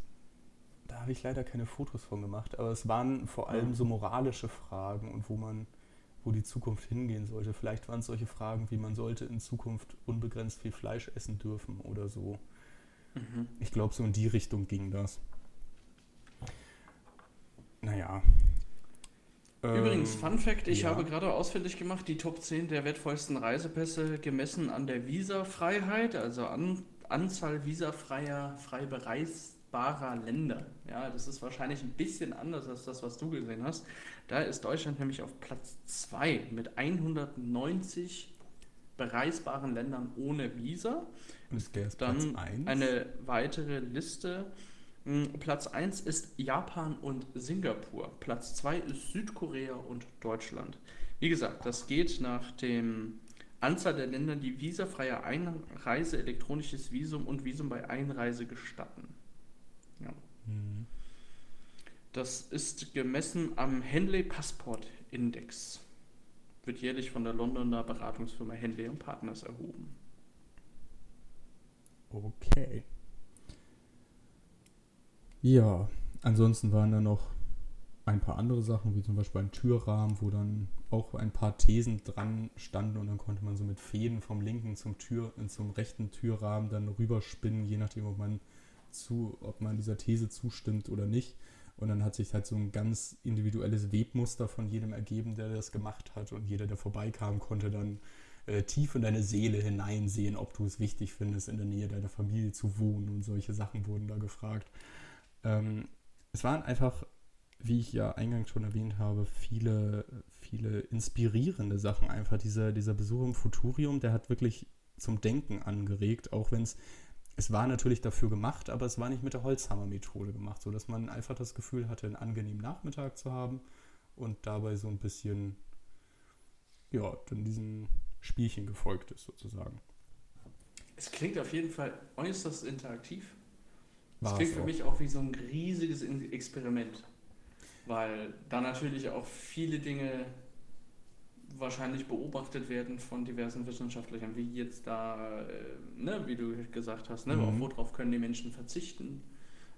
da habe ich leider keine Fotos von gemacht, aber es waren vor allem Ja. so moralische Fragen und wo man, wo die Zukunft hingehen sollte. Vielleicht waren es solche Fragen wie man sollte in Zukunft unbegrenzt viel Fleisch essen dürfen oder so. Mhm. Ich glaube, so in die Richtung ging das. Naja. Übrigens, Ähm, Fun Fact: Ich ja. habe gerade ausfindig gemacht, die Top 10 der wertvollsten Reisepässe gemessen an der Visafreiheit, also an Anzahl visafreier, frei bereisbarer Länder. Ja, das ist wahrscheinlich ein bisschen anders als das, was du gesehen hast. Da ist Deutschland nämlich auf Platz 2 mit 190 bereisbaren Ländern ohne Visa. Und ist Dann Platz 1. Eine weitere Liste. Hm, Platz 1 ist Japan und Singapur. Platz 2 ist Südkorea und Deutschland. Wie gesagt, das geht nach dem Anzahl der Länder, die visafreie Einreise, elektronisches Visum und Visum bei Einreise gestatten. Ja. Mhm. Das ist gemessen am Henley Passport Index. Wird jährlich von der Londoner Beratungsfirma Henley und Partners erhoben. Okay. Ja, ansonsten waren da noch ein paar andere Sachen, wie zum Beispiel ein Türrahmen, wo dann auch ein paar Thesen dran standen und dann konnte man so mit Fäden vom linken zum Tür, äh, zum rechten Türrahmen dann rüberspinnen, je nachdem, ob man zu, ob man dieser These zustimmt oder nicht. Und dann hat sich halt so ein ganz individuelles Webmuster von jedem ergeben, der das gemacht hat. Und jeder, der vorbeikam, konnte dann äh, tief in deine Seele hineinsehen, ob du es wichtig findest, in der Nähe deiner Familie zu wohnen. Und solche Sachen wurden da gefragt. Ähm, es waren einfach, wie ich ja eingangs schon erwähnt habe, viele, viele inspirierende Sachen. Einfach dieser, dieser Besuch im Futurium, der hat wirklich zum Denken angeregt, auch wenn es es war natürlich dafür gemacht, aber es war nicht mit der Holzhammer-Methode gemacht, sodass man einfach das Gefühl hatte, einen angenehmen Nachmittag zu haben und dabei so ein bisschen, ja, dann diesen Spielchen gefolgt ist sozusagen. Es klingt auf jeden Fall äußerst interaktiv. Das klingt für mich auch wie so ein riesiges Experiment. Weil da natürlich auch viele Dinge wahrscheinlich beobachtet werden von diversen Wissenschaftlern, wie jetzt da, äh, ne, wie du gesagt hast, ne, Mhm. auf worauf können die Menschen verzichten,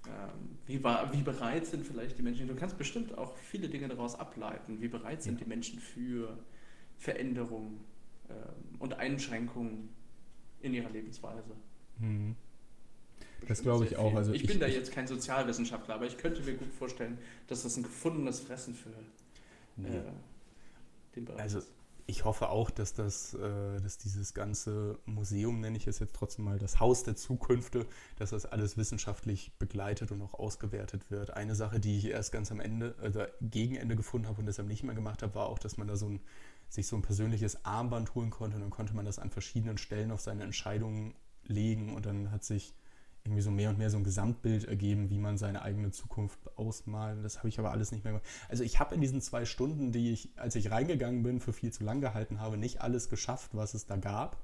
ähm, wie, wie bereit sind vielleicht die Menschen. Du kannst bestimmt auch viele Dinge daraus ableiten, wie bereit sind Ja. die Menschen für Veränderungen ähm, und Einschränkungen in ihrer Lebensweise. Mhm. Das glaube ich auch. Also ich, ich- bin da jetzt kein Sozialwissenschaftler, aber ich könnte mir gut vorstellen, dass das ein gefundenes Fressen für Nee. äh, den Bereich Also ist. ich hoffe auch, dass das, äh, dass dieses ganze Museum, nenne ich es jetzt trotzdem mal, das Haus der Zukünfte, dass das alles wissenschaftlich begleitet und auch ausgewertet wird. Eine Sache, die ich erst ganz am Ende, also gegen Ende gefunden habe und deshalb nicht mehr gemacht habe, war auch, dass man da so ein, sich so ein persönliches Armband holen konnte und dann konnte man das an verschiedenen Stellen auf seine Entscheidungen legen und dann hat sich irgendwie so mehr und mehr so ein Gesamtbild ergeben, wie man seine eigene Zukunft ausmalt. Das habe ich aber alles nicht mehr gemacht. Also ich habe in diesen zwei Stunden, die ich, als ich reingegangen bin, für viel zu lang gehalten habe, nicht alles geschafft, was es da gab.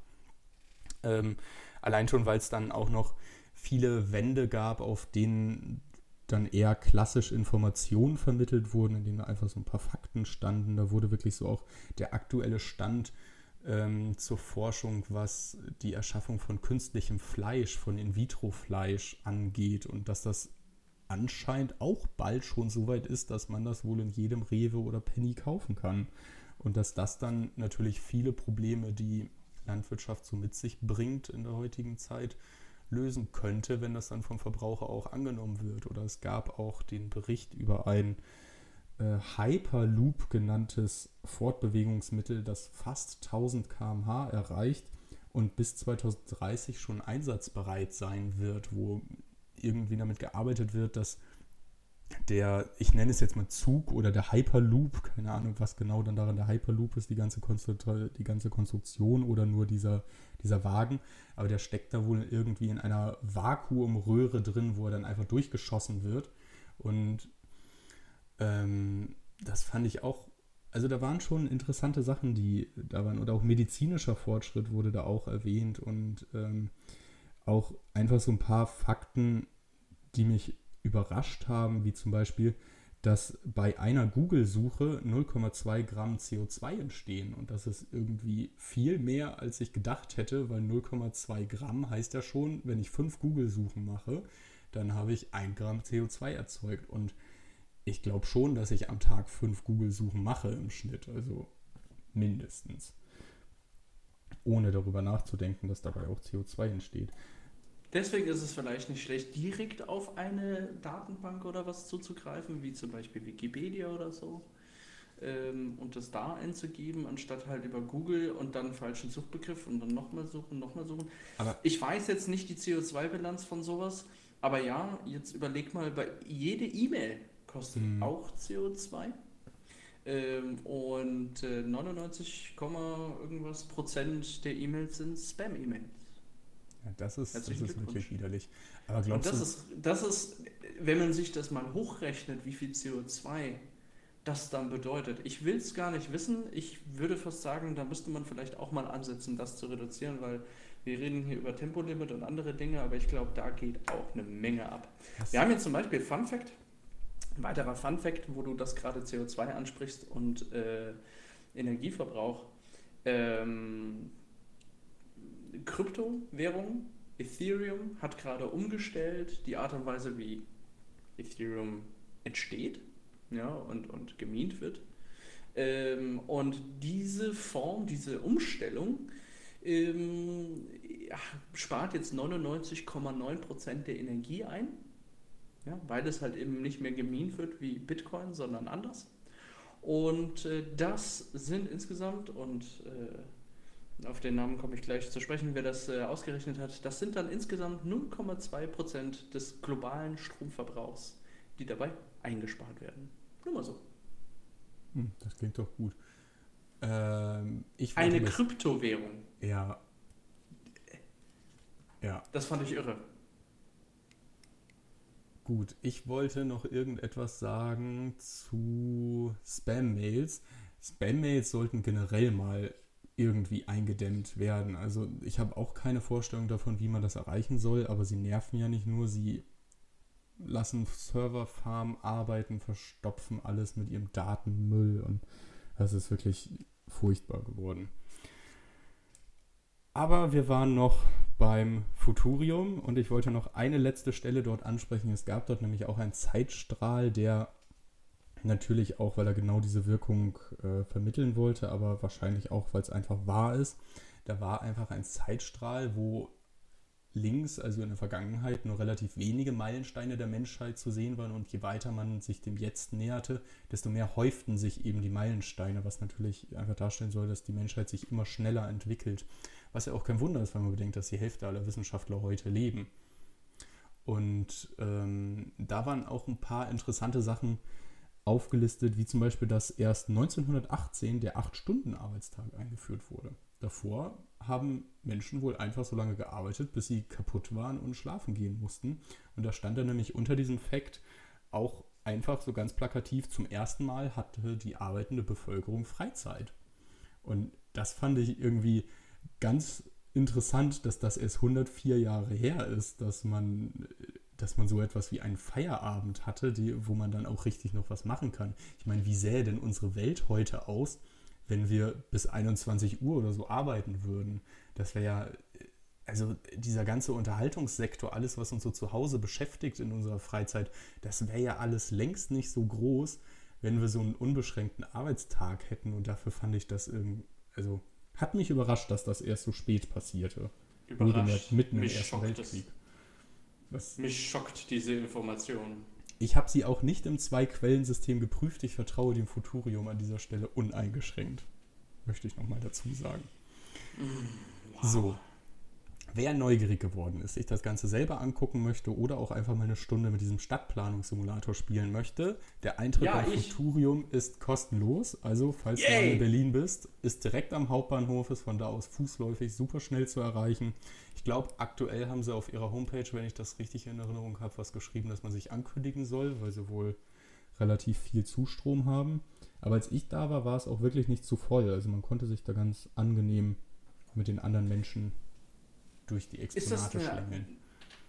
Ähm, allein schon, weil es dann auch noch viele Wände gab, auf denen dann eher klassisch Informationen vermittelt wurden, in denen einfach so ein paar Fakten standen. Da wurde wirklich so auch der aktuelle Stand ähm, zur Forschung, was die Erschaffung von künstlichem Fleisch, von In-vitro-Fleisch angeht und dass das anscheinend auch bald schon so weit ist, dass man das wohl in jedem Rewe oder Penny kaufen kann. Und dass das dann natürlich viele Probleme, die Landwirtschaft so mit sich bringt in der heutigen Zeit, lösen könnte, wenn das dann vom Verbraucher auch angenommen wird. Oder es gab auch den Bericht über ein äh, Hyperloop genanntes Fortbewegungsmittel, das fast 1000 km/h erreicht und bis 2030 schon einsatzbereit sein wird, wo irgendwie damit gearbeitet wird, dass der, ich nenne es jetzt mal Zug oder der Hyperloop, keine Ahnung, was genau dann daran der Hyperloop ist, die ganze, die ganze Konstruktion oder nur dieser, dieser Wagen, aber der steckt da wohl irgendwie in einer Vakuumröhre drin, wo er dann einfach durchgeschossen wird. Und ähm, das fand ich auch, also da waren schon interessante Sachen, die da waren, oder auch medizinischer Fortschritt wurde da auch erwähnt und ähm, auch einfach so ein paar Fakten, die mich überrascht haben, wie zum Beispiel, dass bei einer Google-Suche 0,2 Gramm CO2 entstehen. Und das ist irgendwie viel mehr, als ich gedacht hätte, weil 0,2 Gramm heißt ja schon, wenn ich fünf Google-Suchen mache, dann habe ich ein Gramm CO2 erzeugt. Und ich glaube schon, dass ich am Tag fünf Google-Suchen mache im Schnitt, also mindestens. Ohne darüber nachzudenken, dass dabei auch CO2 entsteht. Deswegen ist es vielleicht nicht schlecht, direkt auf eine Datenbank oder was zuzugreifen, wie zum Beispiel Wikipedia oder so, ähm, und das da einzugeben, anstatt halt über Google und dann falschen Suchbegriff und dann nochmal suchen, nochmal suchen. Aber ich weiß jetzt nicht die CO2-Bilanz von sowas, aber ja, jetzt überleg mal, bei jede E-Mail kostet hm. auch CO2. Ähm, und äh, 99, irgendwas Prozent der E-Mails sind Spam-E-Mails. Ja, das ist, das ist wirklich widerlich. Aber glaubst das du, ist, das ist, wenn man sich das mal hochrechnet, wie viel CO2 das dann bedeutet. Ich will es gar nicht wissen. Ich würde fast sagen, da müsste man vielleicht auch mal ansetzen, das zu reduzieren, weil wir reden hier über Tempolimit und andere Dinge, aber ich glaube, da geht auch eine Menge ab. Was? Wir haben jetzt zum Beispiel Fun Fact, ein weiterer Fun Fact, wo du das gerade CO2 ansprichst und äh, Energieverbrauch. Ähm, Kryptowährung, Ethereum, hat gerade umgestellt die Art und Weise, wie Ethereum entsteht ja, und, und gemint wird. Ähm, und diese Form, diese Umstellung ähm, ja, spart jetzt 99,9% der Energie ein, ja, weil es halt eben nicht mehr gemint wird wie Bitcoin, sondern anders. Und äh, das sind insgesamt, und äh, auf den Namen komme ich gleich zu sprechen, wer das äh, ausgerechnet hat. Das sind dann insgesamt 0,2% des globalen Stromverbrauchs, die dabei eingespart werden. Nur mal so. Hm, das klingt doch gut. Ähm, Eine Kryptowährung. Ja. Ja. Das fand ich irre. Gut, ich wollte noch irgendetwas sagen zu Spam-Mails. Spam-Mails sollten generell mal irgendwie eingedämmt werden. Also ich habe auch keine Vorstellung davon, wie man das erreichen soll, aber sie nerven ja nicht nur, sie lassen Serverfarmen arbeiten, verstopfen alles mit ihrem Datenmüll und das ist wirklich furchtbar geworden. Aber wir waren noch beim Futurium und ich wollte noch eine letzte Stelle dort ansprechen. Es gab dort nämlich auch einen Zeitstrahl, der Natürlich auch, weil er genau diese Wirkung äh, vermitteln wollte, aber wahrscheinlich auch, weil es einfach wahr ist. Da war einfach ein Zeitstrahl, wo links, also in der Vergangenheit, nur relativ wenige Meilensteine der Menschheit zu sehen waren und je weiter man sich dem Jetzt näherte, desto mehr häuften sich eben die Meilensteine, was natürlich einfach darstellen soll, dass die Menschheit sich immer schneller entwickelt. Was ja auch kein Wunder ist, wenn man bedenkt, dass die Hälfte aller Wissenschaftler heute leben. Und ähm, da waren auch ein paar interessante Sachen aufgelistet, wie zum Beispiel, dass erst 1918 der 8-Stunden-Arbeitstag eingeführt wurde. Davor haben Menschen wohl einfach so lange gearbeitet, bis sie kaputt waren und schlafen gehen mussten. Und da stand dann nämlich unter diesem Fakt auch einfach so ganz plakativ, zum ersten Mal hatte die arbeitende Bevölkerung Freizeit. Und das fand ich irgendwie ganz interessant, dass das erst 104 Jahre her ist, dass man dass man so etwas wie einen Feierabend hatte, die, wo man dann auch richtig noch was machen kann. Ich meine, wie sähe denn unsere Welt heute aus, wenn wir bis 21 Uhr oder so arbeiten würden? Das wäre ja, also dieser ganze Unterhaltungssektor, alles, was uns so zu Hause beschäftigt in unserer Freizeit, das wäre ja alles längst nicht so groß, wenn wir so einen unbeschränkten Arbeitstag hätten. Und dafür fand ich das irgendwie, also hat mich überrascht, dass das erst so spät passierte. Überrascht. Mitten im Ersten Weltkrieg. Mich schockt diese Information. Ich habe sie auch nicht im Zwei-Quellen-System geprüft. Ich vertraue dem Futurium an dieser Stelle uneingeschränkt. Möchte ich nochmal dazu sagen. Mm, wow. So, Wer neugierig geworden ist, sich das Ganze selber angucken möchte oder auch einfach mal eine Stunde mit diesem Stadtplanungssimulator spielen möchte, der Eintritt Ja, bei ich. Futurium ist kostenlos. Also, falls du Yay. mal in Berlin bist, ist direkt am Hauptbahnhof, ist von da aus fußläufig super schnell zu erreichen. Ich glaube, aktuell haben sie auf ihrer Homepage, wenn ich das richtig in Erinnerung habe, was geschrieben, dass man sich ankündigen soll, weil sie wohl relativ viel Zustrom haben. Aber als ich da war, war es auch wirklich nicht zu voll. Also man konnte sich da ganz angenehm mit den anderen Menschen durch die Ist das, Exponate eine, schlängeln.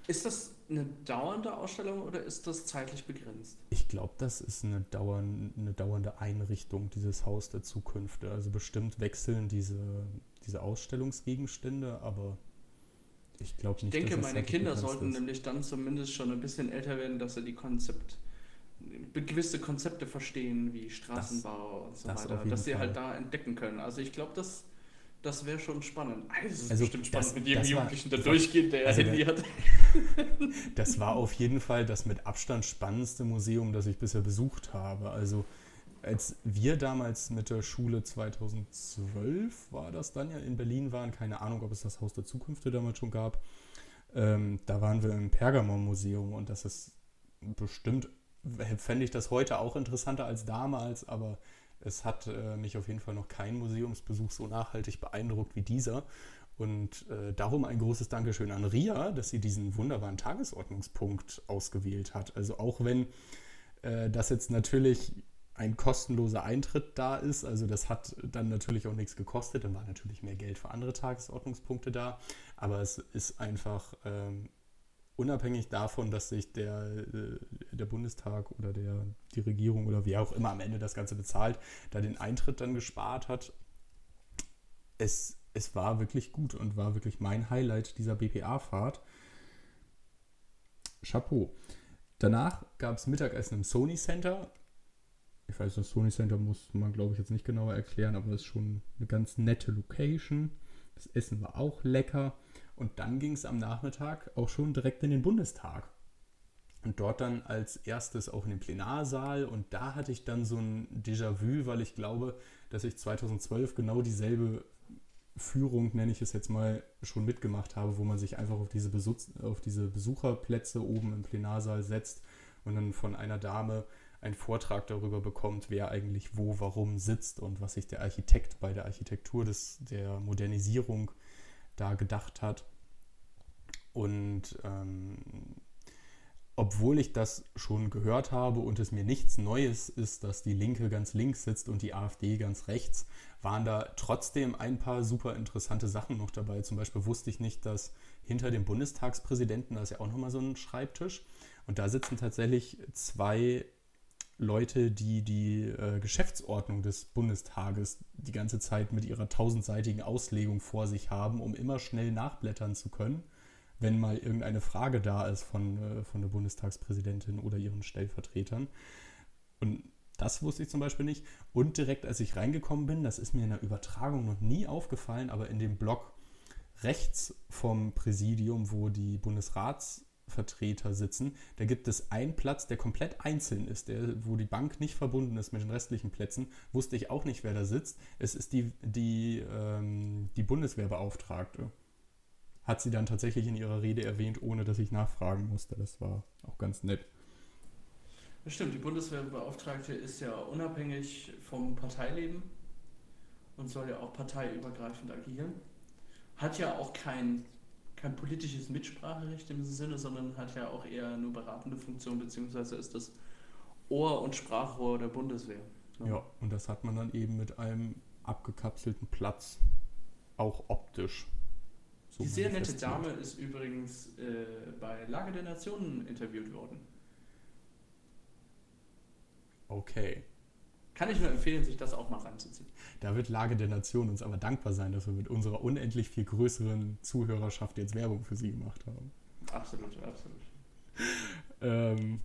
ist das eine dauernde Ausstellung oder ist das zeitlich begrenzt? Ich glaube, das ist eine, dauern, eine dauernde Einrichtung, dieses Haus der Zukünfte. Also bestimmt wechseln diese, diese Ausstellungsgegenstände, aber ich glaube Ich nicht, denke, dass meine Kinder sollten ist. nämlich dann zumindest schon ein bisschen älter werden, dass sie die Konzept, gewisse Konzepte verstehen, wie Straßenbau und so das weiter, dass sie Fall. halt da entdecken können. Also ich glaube, das, das wäre schon spannend. Also, es ist Also bestimmt spannend, das- mit jedem das war- Jugendlichen da durchgeht, der also Handy hat. Das war auf jeden Fall das mit Abstand spannendste Museum, das ich bisher besucht habe. Also als wir damals mit der Schule 2012 war das dann ja in Berlin waren, keine Ahnung, ob es das Haus der Zukünfte damals schon gab. Ähm, da waren wir im Pergamon-Museum und das ist bestimmt, fände ich das heute auch interessanter als damals, aber es hat äh, mich auf jeden Fall noch kein Museumsbesuch so nachhaltig beeindruckt wie dieser. Und äh, darum ein großes Dankeschön an Ria, dass sie diesen wunderbaren Tagesordnungspunkt ausgewählt hat. Also auch wenn äh, das jetzt natürlich ein kostenloser Eintritt da ist, also das hat dann natürlich auch nichts gekostet, dann war natürlich mehr Geld für andere Tagesordnungspunkte da, aber es ist einfach ähm, unabhängig davon, dass sich der, äh, der Bundestag oder der, die Regierung oder wer auch immer am Ende das Ganze bezahlt, da den Eintritt dann gespart hat. Es, es war wirklich gut und war wirklich mein Highlight dieser BPA-Fahrt. Chapeau. Danach gab es Mittagessen im Sony Center. Ich weiß, das Sony Center muss man, glaube ich, jetzt nicht genauer erklären, aber es ist schon eine ganz nette Location. Das Essen war auch lecker. Und dann ging es am Nachmittag auch schon direkt in den Bundestag. Und dort dann als erstes auch in den Plenarsaal. Und da hatte ich dann so ein Déjà-vu, weil ich glaube, dass ich 2012 genau dieselbe Führung, nenne ich es jetzt mal, schon mitgemacht habe, wo man sich einfach auf diese, Besitz, auf diese Besucherplätze oben im Plenarsaal setzt und dann von einer Dame einen Vortrag darüber bekommt, wer eigentlich wo, warum sitzt und was sich der Architekt bei der Architektur des, der Modernisierung da gedacht hat. Und ähm, obwohl ich das schon gehört habe und es mir nichts Neues ist, dass die Linke ganz links sitzt und die AfD ganz rechts, waren da trotzdem ein paar super interessante Sachen noch dabei. Zum Beispiel wusste ich nicht, dass hinter dem Bundestagspräsidenten, da ist ja auch nochmal so ein Schreibtisch, und da sitzen tatsächlich zwei Leute, die die äh, Geschäftsordnung des Bundestages die ganze Zeit mit ihrer tausendseitigen Auslegung vor sich haben, um immer schnell nachblättern zu können, wenn mal irgendeine Frage da ist von, äh, von der Bundestagspräsidentin oder ihren Stellvertretern. Und das wusste ich zum Beispiel nicht. Und direkt als ich reingekommen bin, das ist mir in der Übertragung noch nie aufgefallen, aber in dem Block rechts vom Präsidium, wo die Bundesratsvertreter sitzen, da gibt es einen Platz, der komplett einzeln ist, der, wo die Bank nicht verbunden ist mit den restlichen Plätzen. Wusste ich auch nicht, wer da sitzt. Es ist die, die, ähm, die Bundeswehrbeauftragte. Hat sie dann tatsächlich in ihrer Rede erwähnt, ohne dass ich nachfragen musste. Das war auch ganz nett. Das stimmt, die Bundeswehrbeauftragte ist ja unabhängig vom Parteileben und soll ja auch parteiübergreifend agieren. Hat ja auch kein, kein politisches Mitspracherecht im Sinne, sondern hat ja auch eher eine beratende Funktion, beziehungsweise ist das Ohr- und Sprachrohr der Bundeswehr. Ja, und das hat man dann eben mit einem abgekapselten Platz, auch optisch. So Die sehr nette. Dame ist übrigens äh, bei Lage der Nationen interviewt worden. Okay. Kann ich nur empfehlen, sich das auch mal reinzuziehen. Da wird Lage der Nation uns aber dankbar sein, dass wir mit unserer unendlich viel größeren Zuhörerschaft jetzt Werbung für sie gemacht haben. Absolut, absolut. Ähm,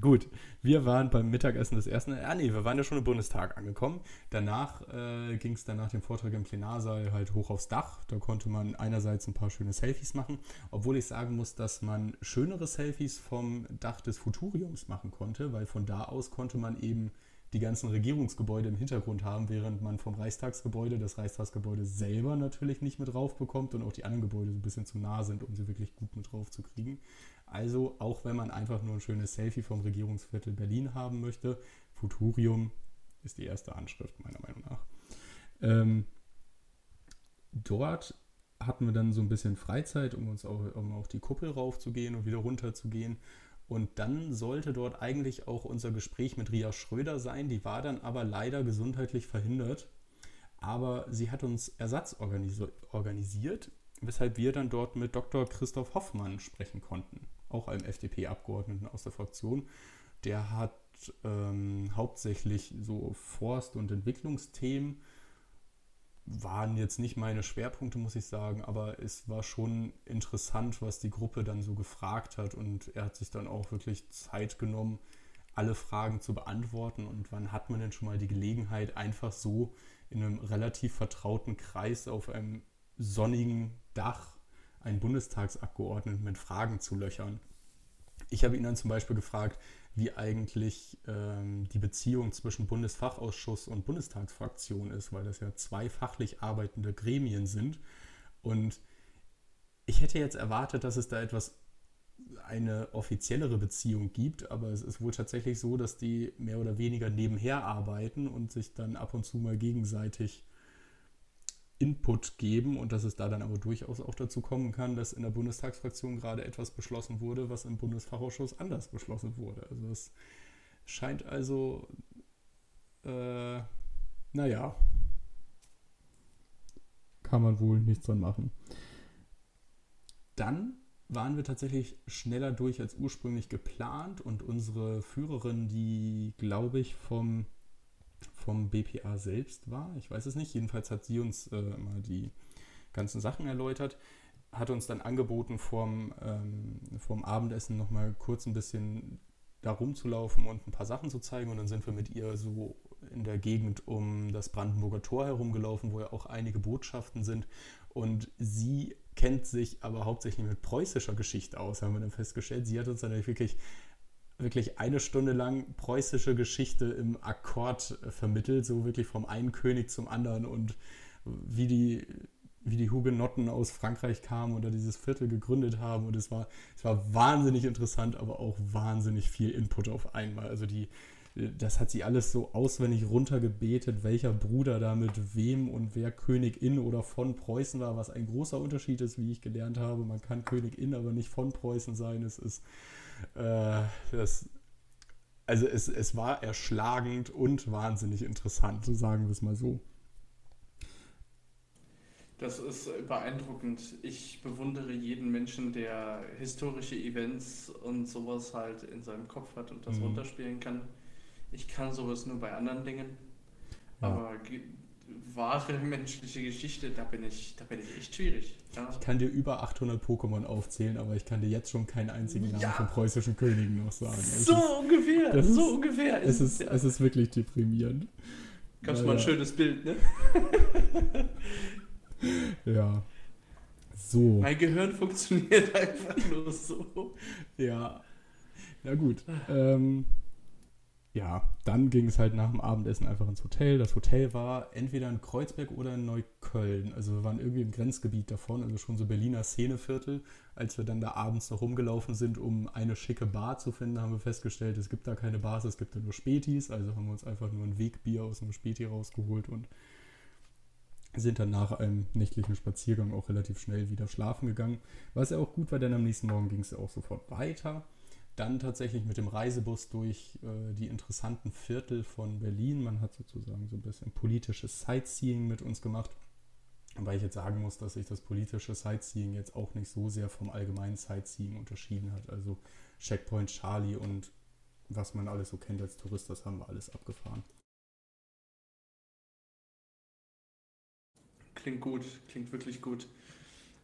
Gut, wir waren beim Mittagessen des ersten. Ah, nee, wir waren ja schon im Bundestag angekommen. Danach äh, ging es dann nach dem Vortrag im Plenarsaal halt hoch aufs Dach. Da konnte man einerseits ein paar schöne Selfies machen, obwohl ich sagen muss, dass man schönere Selfies vom Dach des Futuriums machen konnte, weil von da aus konnte man eben die ganzen Regierungsgebäude im Hintergrund haben, während man vom Reichstagsgebäude das Reichstagsgebäude selber natürlich nicht mit drauf bekommt und auch die anderen Gebäude so ein bisschen zu nah sind, um sie wirklich gut mit drauf zu kriegen. Also auch wenn man einfach nur ein schönes Selfie vom Regierungsviertel Berlin haben möchte, Futurium ist die erste Anschrift meiner Meinung nach. Ähm, dort hatten wir dann so ein bisschen Freizeit, um uns auch, um auf die Kuppel raufzugehen und wieder runter zu gehen. Und dann sollte dort eigentlich auch unser Gespräch mit Ria Schröder sein. Die war dann aber leider gesundheitlich verhindert. Aber sie hat uns Ersatz organisiert, weshalb wir dann dort mit Dr. Christoph Hoffmann sprechen konnten auch einem FDP-Abgeordneten aus der Fraktion. Der hat ähm, hauptsächlich so Forst- und Entwicklungsthemen. Waren jetzt nicht meine Schwerpunkte, muss ich sagen, aber es war schon interessant, was die Gruppe dann so gefragt hat. Und er hat sich dann auch wirklich Zeit genommen, alle Fragen zu beantworten. Und wann hat man denn schon mal die Gelegenheit, einfach so in einem relativ vertrauten Kreis auf einem sonnigen Dach einen Bundestagsabgeordneten mit Fragen zu löchern. Ich habe ihn dann zum Beispiel gefragt, wie eigentlich ähm, die Beziehung zwischen Bundesfachausschuss und Bundestagsfraktion ist, weil das ja zwei fachlich arbeitende Gremien sind. Und ich hätte jetzt erwartet, dass es da etwas eine offiziellere Beziehung gibt, aber es ist wohl tatsächlich so, dass die mehr oder weniger nebenher arbeiten und sich dann ab und zu mal gegenseitig Input geben und dass es da dann aber durchaus auch dazu kommen kann, dass in der Bundestagsfraktion gerade etwas beschlossen wurde, was im Bundesfachausschuss anders beschlossen wurde. Also es scheint also, äh, naja, kann man wohl nichts dran machen. Dann waren wir tatsächlich schneller durch als ursprünglich geplant und unsere Führerin, die glaube ich vom vom BPA selbst war. Ich weiß es nicht. Jedenfalls hat sie uns äh, mal die ganzen Sachen erläutert, hat uns dann angeboten, vorm, ähm, vorm Abendessen nochmal kurz ein bisschen da rumzulaufen und ein paar Sachen zu zeigen. Und dann sind wir mit ihr so in der Gegend um das Brandenburger Tor herumgelaufen, wo ja auch einige Botschaften sind. Und sie kennt sich aber hauptsächlich mit preußischer Geschichte aus, haben wir dann festgestellt. Sie hat uns dann wirklich wirklich eine Stunde lang preußische Geschichte im Akkord äh, vermittelt, so wirklich vom einen König zum anderen und wie die, wie die Hugenotten aus Frankreich kamen oder dieses Viertel gegründet haben. Und es war, es war wahnsinnig interessant, aber auch wahnsinnig viel Input auf einmal. Also die, das hat sie alles so auswendig runtergebetet, welcher Bruder da mit wem und wer König in oder von Preußen war, was ein großer Unterschied ist, wie ich gelernt habe. Man kann König in, aber nicht von Preußen sein. Es ist äh, das, also es, es war erschlagend und wahnsinnig interessant, sagen wir es mal so. Das ist beeindruckend. Ich bewundere jeden Menschen, der historische Events und sowas halt in seinem Kopf hat und das mhm. runterspielen kann. Ich kann sowas nur bei anderen Dingen. Ja. Aber wahre menschliche Geschichte, da bin ich, da bin ich echt schwierig. Ja. Ich kann dir über 800 Pokémon aufzählen, aber ich kann dir jetzt schon keinen einzigen Namen ja. von preußischen Königen noch sagen. Es so ist, ungefähr, so ist, ungefähr. Es ist, ja. es ist wirklich deprimierend. Gab es mal ein schönes Bild, ne? ja. So. Mein Gehirn funktioniert einfach nur so. Ja. Na gut. Ähm, ja, dann ging es halt nach dem Abendessen einfach ins Hotel. Das Hotel war entweder in Kreuzberg oder in Neukölln. Also wir waren irgendwie im Grenzgebiet davon, also schon so Berliner Szeneviertel. Als wir dann da abends noch rumgelaufen sind, um eine schicke Bar zu finden, haben wir festgestellt, es gibt da keine Bars, es gibt da nur Spätis. Also haben wir uns einfach nur ein Wegbier aus einem Späti rausgeholt und sind dann nach einem nächtlichen Spaziergang auch relativ schnell wieder schlafen gegangen. Was ja auch gut war, denn am nächsten Morgen ging es ja auch sofort weiter dann tatsächlich mit dem Reisebus durch äh, die interessanten Viertel von Berlin. Man hat sozusagen so ein bisschen politisches Sightseeing mit uns gemacht. Weil ich jetzt sagen muss, dass sich das politische Sightseeing jetzt auch nicht so sehr vom allgemeinen Sightseeing unterschieden hat. Also Checkpoint Charlie und was man alles so kennt als Tourist, das haben wir alles abgefahren. Klingt gut, klingt wirklich gut.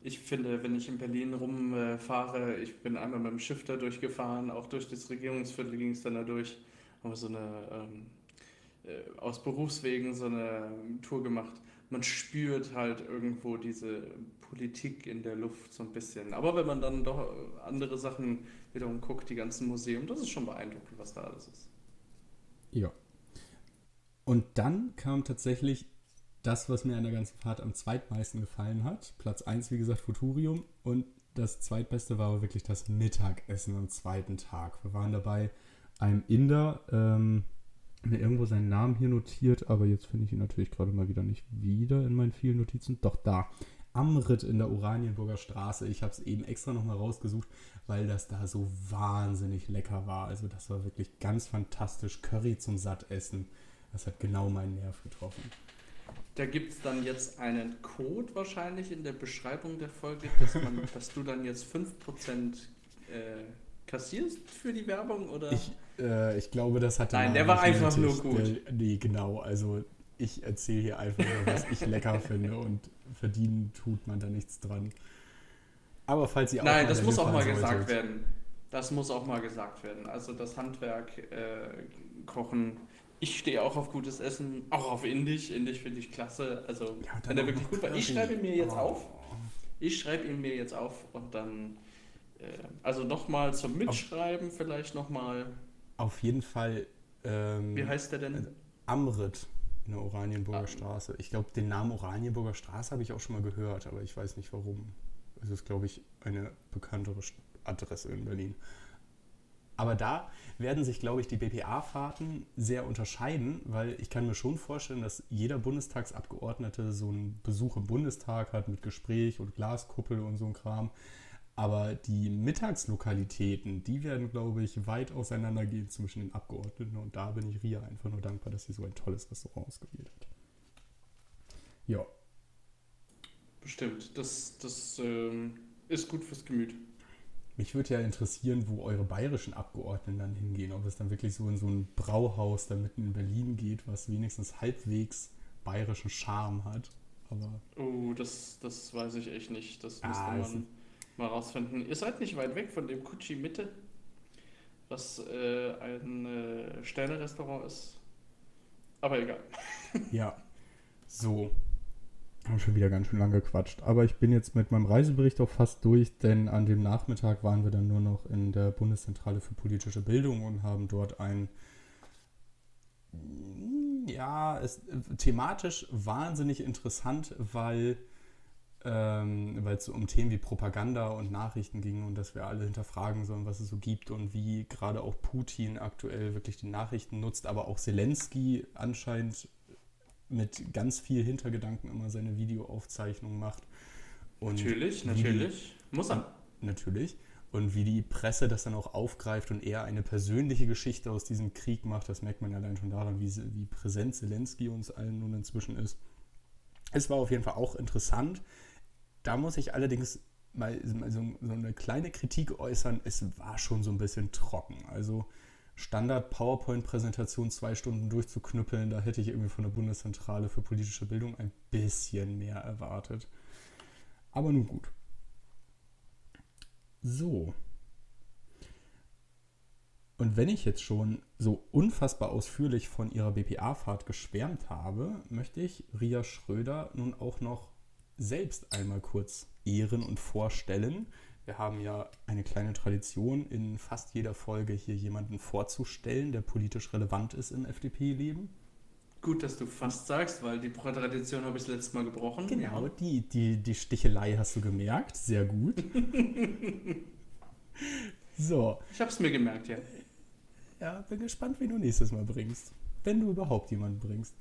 Ich finde, wenn ich in Berlin rumfahre, ich bin einmal mit dem Schiff da durchgefahren, auch durch das Regierungsviertel ging es dann da durch, haben wir so eine, ähm, äh, aus Berufswegen so eine Tour gemacht. Man spürt halt irgendwo diese Politik in der Luft so ein bisschen. Aber wenn man dann doch andere Sachen wiederum guckt, die ganzen Museen, das ist schon beeindruckend, was da alles ist. Ja. Und dann kam tatsächlich das, was mir an der ganzen Fahrt am zweitmeisten gefallen hat. Platz 1, wie gesagt, Futurium. Und das zweitbeste war aber wirklich das Mittagessen am zweiten Tag. Wir waren dabei einem Inder, ähm, mir irgendwo seinen Namen hier notiert, aber jetzt finde ich ihn natürlich gerade mal wieder nicht wieder in meinen vielen Notizen. Doch da. Amrit in der Oranienburger Straße. Ich habe es eben extra nochmal rausgesucht, weil das da so wahnsinnig lecker war. Also das war wirklich ganz fantastisch. Curry zum Sattessen. Das hat genau meinen Nerv getroffen. Da gibt es dann jetzt einen Code wahrscheinlich in der Beschreibung der Folge, dass, man, dass du dann jetzt 5% äh, kassierst für die Werbung? Oder? Ich, äh, ich glaube, das hat Nein, der war einfach nur gut. Der, nee, genau. Also ich erzähle hier einfach nur, was ich lecker finde und verdienen tut man da nichts dran. Aber falls ihr auch Nein, das muss auch mal solltet. gesagt werden. Das muss auch mal gesagt werden. Also das Handwerk äh, kochen ich stehe auch auf gutes Essen, auch auf Indisch. Indisch finde ich klasse. Also, ja, wenn er wirklich gut war. Ich schreibe ihn mir jetzt oh. auf. Ich schreibe ihn mir jetzt auf und dann, äh, also nochmal zum Mitschreiben auf, vielleicht nochmal. Auf jeden Fall. Ähm, Wie heißt der denn? Äh, Amrit in der Oranienburger ah. Straße. Ich glaube, den Namen Oranienburger Straße habe ich auch schon mal gehört, aber ich weiß nicht warum. Es ist, glaube ich, eine bekanntere Adresse in Berlin. Aber da werden sich, glaube ich, die BPA-Fahrten sehr unterscheiden, weil ich kann mir schon vorstellen, dass jeder Bundestagsabgeordnete so einen Besuch im Bundestag hat mit Gespräch und Glaskuppel und so ein Kram. Aber die Mittagslokalitäten, die werden, glaube ich, weit auseinandergehen zwischen den Abgeordneten. Und da bin ich Ria einfach nur dankbar, dass sie so ein tolles Restaurant ausgewählt hat. Ja. Bestimmt. Das, das ähm, ist gut fürs Gemüt. Mich würde ja interessieren, wo eure bayerischen Abgeordneten dann hingehen. Ob es dann wirklich so in so ein Brauhaus da mitten in Berlin geht, was wenigstens halbwegs bayerischen Charme hat. Aber oh, das, das weiß ich echt nicht. Das müsste ah, man mal rausfinden. Ihr seid nicht weit weg von dem Kutschi Mitte, was äh, ein äh, Sterne-Restaurant ist. Aber egal. ja, so haben schon wieder ganz schön lange gequatscht. Aber ich bin jetzt mit meinem Reisebericht auch fast durch, denn an dem Nachmittag waren wir dann nur noch in der Bundeszentrale für politische Bildung und haben dort ein, ja, es, thematisch wahnsinnig interessant, weil ähm, weil es um Themen wie Propaganda und Nachrichten ging und dass wir alle hinterfragen sollen, was es so gibt und wie gerade auch Putin aktuell wirklich die Nachrichten nutzt, aber auch Zelensky anscheinend mit ganz viel Hintergedanken immer seine Videoaufzeichnungen macht. Und natürlich, natürlich. Die, Muss er. Natürlich. Und wie die Presse das dann auch aufgreift und eher eine persönliche Geschichte aus diesem Krieg macht, das merkt man ja allein schon daran, wie, wie präsent Zelensky uns allen nun inzwischen ist. Es war auf jeden Fall auch interessant. Da muss ich allerdings mal so, so eine kleine Kritik äußern. Es war schon so ein bisschen trocken. Also Standard-PowerPoint-Präsentation zwei Stunden durchzuknüppeln, da hätte ich irgendwie von der Bundeszentrale für politische Bildung ein bisschen mehr erwartet. Aber nun gut. So. Und wenn ich jetzt schon so unfassbar ausführlich von ihrer BPA-Fahrt geschwärmt habe, möchte ich Ria Schröder nun auch noch selbst einmal kurz ehren und vorstellen. Wir haben ja eine kleine Tradition, in fast jeder Folge hier jemanden vorzustellen, der politisch relevant ist im FDP-Leben. Gut, dass du fast sagst, weil die Tradition habe ich das letzte Mal gebrochen. Genau, ja. die, die, die Stichelei hast du gemerkt. Sehr gut. so. Ich habe es mir gemerkt, ja. Ja, bin gespannt, wen du nächstes Mal bringst. Wenn du überhaupt jemanden bringst.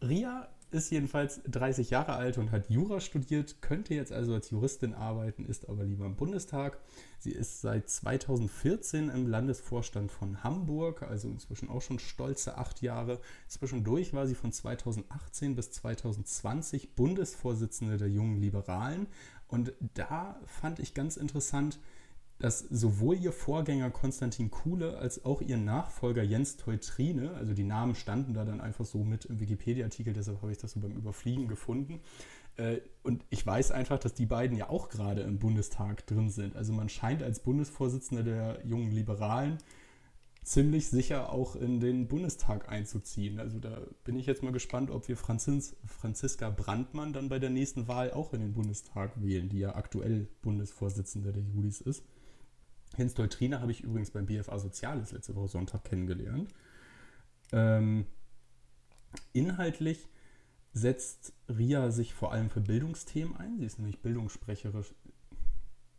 Ria ist jedenfalls 30 Jahre alt und hat Jura studiert, könnte jetzt also als Juristin arbeiten, ist aber lieber im Bundestag. Sie ist seit 2014 im Landesvorstand von Hamburg, also inzwischen auch schon stolze acht Jahre. Zwischendurch war sie von 2018 bis 2020 Bundesvorsitzende der Jungen Liberalen. Und da fand ich ganz interessant, dass sowohl ihr Vorgänger Konstantin Kuhle als auch ihr Nachfolger Jens Teutrine, also die Namen standen da dann einfach so mit im Wikipedia-Artikel, deshalb habe ich das so beim Überfliegen gefunden, Äh, und ich weiß einfach, dass die beiden ja auch gerade im Bundestag drin sind. Also man scheint als Bundesvorsitzender der jungen Liberalen ziemlich sicher auch in den Bundestag einzuziehen. Also da bin ich jetzt mal gespannt, ob wir Franzis, Franziska Brandmann dann bei der nächsten Wahl auch in den Bundestag wählen, die ja aktuell Bundesvorsitzende der Julis ist. Hens Deutrina habe ich übrigens beim BFA Soziales letzte Woche Sonntag kennengelernt. Ähm, inhaltlich setzt Ria sich vor allem für Bildungsthemen ein. Sie ist nämlich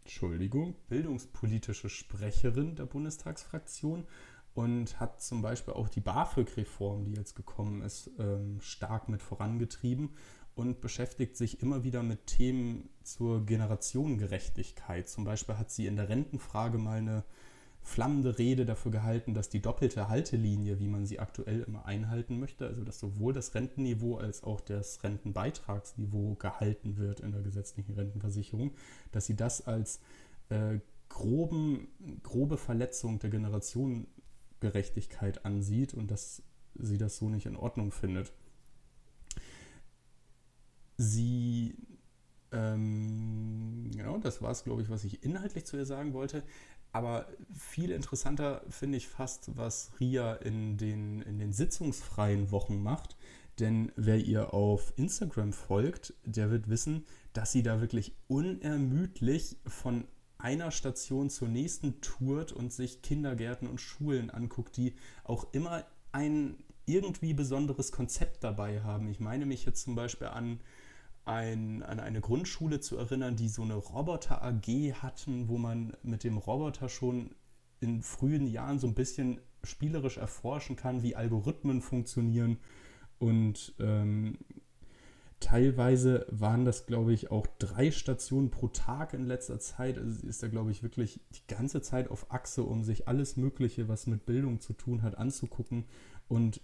Entschuldigung, bildungspolitische Sprecherin der Bundestagsfraktion und hat zum Beispiel auch die BAföG-Reform, die jetzt gekommen ist, ähm, stark mit vorangetrieben und beschäftigt sich immer wieder mit Themen zur Generationengerechtigkeit. Zum Beispiel hat sie in der Rentenfrage mal eine flammende Rede dafür gehalten, dass die doppelte Haltelinie, wie man sie aktuell immer einhalten möchte, also dass sowohl das Rentenniveau als auch das Rentenbeitragsniveau gehalten wird in der gesetzlichen Rentenversicherung, dass sie das als äh, groben, grobe Verletzung der Generationengerechtigkeit ansieht und dass sie das so nicht in Ordnung findet. Sie ähm, genau, das war es, glaube ich, was ich inhaltlich zu ihr sagen wollte. Aber viel interessanter finde ich fast, was Ria in den, in den sitzungsfreien Wochen macht. Denn wer ihr auf Instagram folgt, der wird wissen, dass sie da wirklich unermüdlich von einer Station zur nächsten tourt und sich Kindergärten und Schulen anguckt, die auch immer ein irgendwie besonderes Konzept dabei haben. Ich meine mich jetzt zum Beispiel an ein, an eine Grundschule zu erinnern, die so eine Roboter-AG hatten, wo man mit dem Roboter schon in frühen Jahren so ein bisschen spielerisch erforschen kann, wie Algorithmen funktionieren. Und ähm, teilweise waren das, glaube ich, auch drei Stationen pro Tag in letzter Zeit. Also ist da, glaube ich, wirklich die ganze Zeit auf Achse, um sich alles Mögliche, was mit Bildung zu tun hat, anzugucken. Und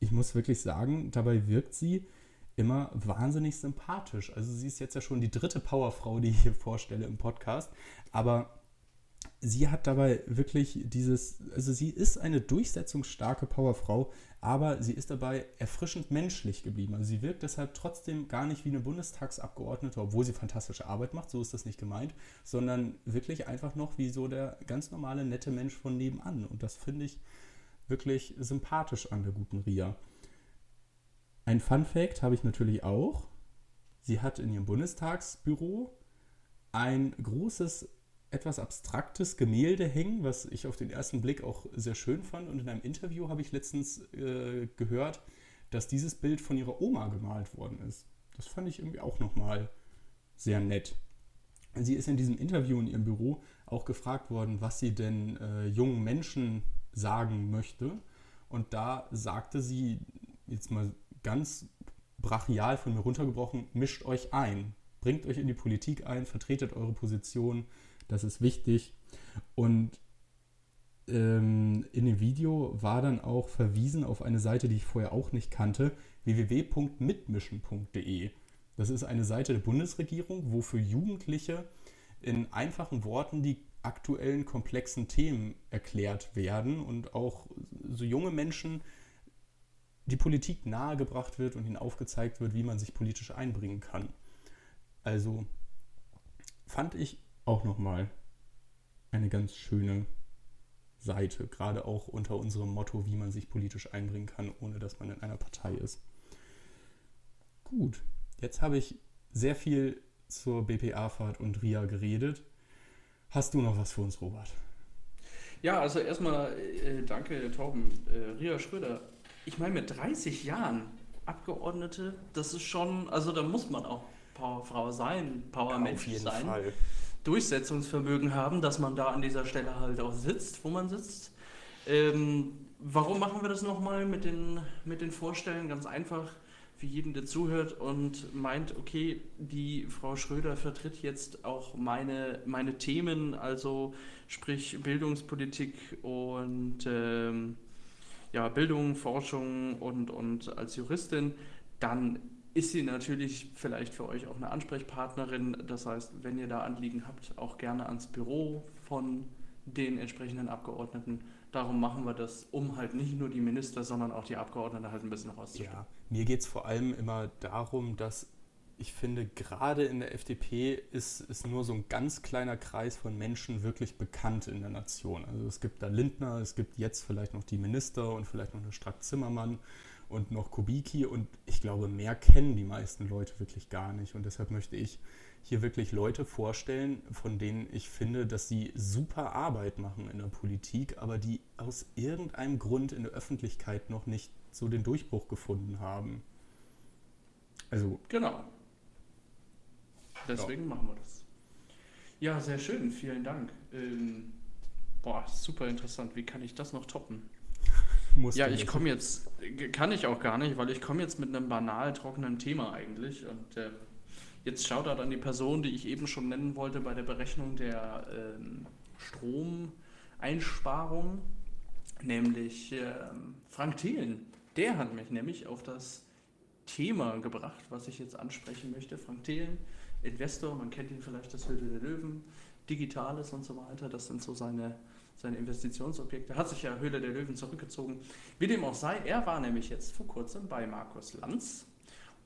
ich muss wirklich sagen, dabei wirkt sie immer wahnsinnig sympathisch. Also sie ist jetzt ja schon die dritte Powerfrau, die ich hier vorstelle im Podcast, aber sie hat dabei wirklich dieses, also sie ist eine durchsetzungsstarke Powerfrau, aber sie ist dabei erfrischend menschlich geblieben. Also sie wirkt deshalb trotzdem gar nicht wie eine Bundestagsabgeordnete, obwohl sie fantastische Arbeit macht, so ist das nicht gemeint, sondern wirklich einfach noch wie so der ganz normale, nette Mensch von nebenan. Und das finde ich wirklich sympathisch an der guten Ria. Ein Fun Fact habe ich natürlich auch. Sie hat in ihrem Bundestagsbüro ein großes, etwas abstraktes Gemälde hängen, was ich auf den ersten Blick auch sehr schön fand. Und in einem Interview habe ich letztens äh, gehört, dass dieses Bild von ihrer Oma gemalt worden ist. Das fand ich irgendwie auch nochmal sehr nett. Sie ist in diesem Interview in ihrem Büro auch gefragt worden, was sie denn äh, jungen Menschen sagen möchte. Und da sagte sie, jetzt mal ganz brachial von mir runtergebrochen, mischt euch ein. Bringt euch in die Politik ein, vertretet eure Position, das ist wichtig. Und ähm, in dem Video war dann auch verwiesen auf eine Seite, die ich vorher auch nicht kannte, www.mitmischen.de. Das ist eine Seite der Bundesregierung, wo für Jugendliche in einfachen Worten die aktuellen komplexen Themen erklärt werden und auch so junge Menschen die Politik nahegebracht wird und ihnen aufgezeigt wird, wie man sich politisch einbringen kann. Also fand ich auch nochmal eine ganz schöne Seite, gerade auch unter unserem Motto, wie man sich politisch einbringen kann, ohne dass man in einer Partei ist. Gut, jetzt habe ich sehr viel zur BPA-Fahrt und RIA geredet. Hast du noch was für uns, Robert? Ja, also erstmal äh, danke, Torben. Äh, Ria Schröder ich meine, mit 30 Jahren Abgeordnete, das ist schon, also da muss man auch Powerfrau sein, Powermensch ja, sein. Fall. Durchsetzungsvermögen haben, dass man da an dieser Stelle halt auch sitzt, wo man sitzt. Ähm, warum machen wir das nochmal mit den, mit den Vorstellen? Ganz einfach für jeden, der zuhört und meint, okay, die Frau Schröder vertritt jetzt auch meine, meine Themen, also sprich Bildungspolitik und ähm, ja, Bildung, Forschung und, und als Juristin, dann ist sie natürlich vielleicht für euch auch eine Ansprechpartnerin. Das heißt, wenn ihr da Anliegen habt, auch gerne ans Büro von den entsprechenden Abgeordneten. Darum machen wir das, um halt nicht nur die Minister, sondern auch die Abgeordneten halt ein bisschen rauszustellen. Ja, mir geht es vor allem immer darum, dass ich finde, gerade in der FDP ist, ist nur so ein ganz kleiner Kreis von Menschen wirklich bekannt in der Nation. Also es gibt da Lindner, es gibt jetzt vielleicht noch die Minister und vielleicht noch eine Strack-Zimmermann und noch Kubicki und ich glaube, mehr kennen die meisten Leute wirklich gar nicht. Und deshalb möchte ich hier wirklich Leute vorstellen, von denen ich finde, dass sie super Arbeit machen in der Politik, aber die aus irgendeinem Grund in der Öffentlichkeit noch nicht so den Durchbruch gefunden haben. Also. Genau. Deswegen ja. machen wir das. Ja, sehr schön. Vielen Dank. Ähm, boah, super interessant. Wie kann ich das noch toppen? ja, ich komme jetzt, kann ich auch gar nicht, weil ich komme jetzt mit einem banal trockenen Thema eigentlich und äh, Jetzt Shoutout an die Person, die ich eben schon nennen wollte bei der Berechnung der ähm, Stromeinsparung, nämlich ähm, Frank Thielen. Der hat mich nämlich auf das Thema gebracht, was ich jetzt ansprechen möchte. Frank Thielen, Investor, man kennt ihn vielleicht das Höhle der Löwen, Digitales und so weiter, das sind so seine, seine Investitionsobjekte. Hat sich ja Höhle der Löwen zurückgezogen. Wie dem auch sei, er war nämlich jetzt vor kurzem bei Markus Lanz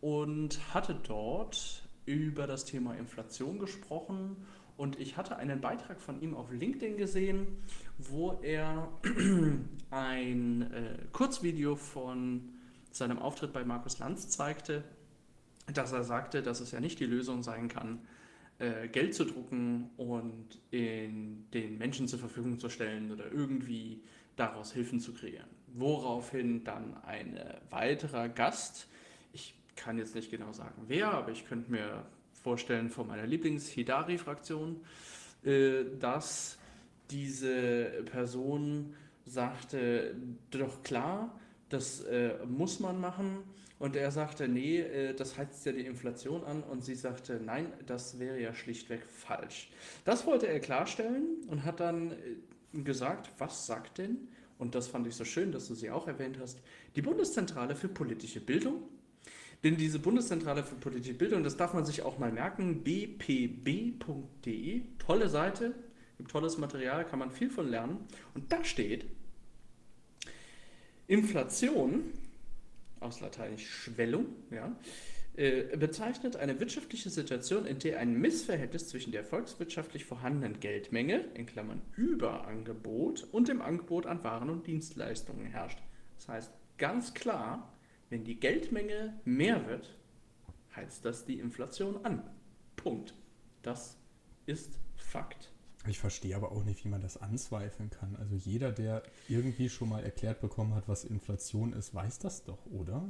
und hatte dort über das Thema Inflation gesprochen und ich hatte einen Beitrag von ihm auf LinkedIn gesehen, wo er ein äh, Kurzvideo von seinem Auftritt bei Markus Lanz zeigte, dass er sagte, dass es ja nicht die Lösung sein kann, äh, Geld zu drucken und in den Menschen zur Verfügung zu stellen oder irgendwie daraus Hilfen zu kreieren. Woraufhin dann ein weiterer Gast kann jetzt nicht genau sagen, wer, aber ich könnte mir vorstellen von meiner Lieblings-Hidari-Fraktion, äh, dass diese Person sagte, doch klar, das äh, muss man machen. Und er sagte, nee, äh, das heizt ja die Inflation an. Und sie sagte, nein, das wäre ja schlichtweg falsch. Das wollte er klarstellen und hat dann gesagt, was sagt denn, und das fand ich so schön, dass du sie auch erwähnt hast, die Bundeszentrale für politische Bildung denn diese Bundeszentrale für politische Bildung, das darf man sich auch mal merken, bpb.de, tolle Seite, gibt tolles Material, kann man viel von lernen. Und da steht, Inflation, aus Lateinisch Schwellung, ja, äh, bezeichnet eine wirtschaftliche Situation, in der ein Missverhältnis zwischen der volkswirtschaftlich vorhandenen Geldmenge, in Klammern Überangebot, und dem Angebot an Waren und Dienstleistungen herrscht. Das heißt, ganz klar, wenn die Geldmenge mehr wird, heizt das die Inflation an. Punkt. Das ist Fakt. Ich verstehe aber auch nicht, wie man das anzweifeln kann. Also jeder, der irgendwie schon mal erklärt bekommen hat, was Inflation ist, weiß das doch, oder?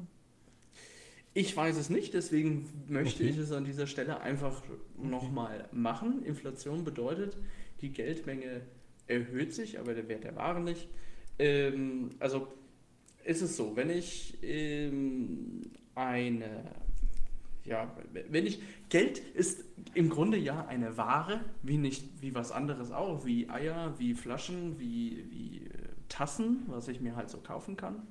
Ich weiß es nicht, deswegen möchte okay. ich es an dieser Stelle einfach nochmal machen. Inflation bedeutet, die Geldmenge erhöht sich, aber der Wert der Waren nicht. Ähm, also ist es so, wenn ich ähm, eine, ja, wenn ich, Geld ist im Grunde ja eine Ware, wie nicht, wie was anderes auch, wie Eier, wie Flaschen, wie, wie äh, Tassen, was ich mir halt so kaufen kann.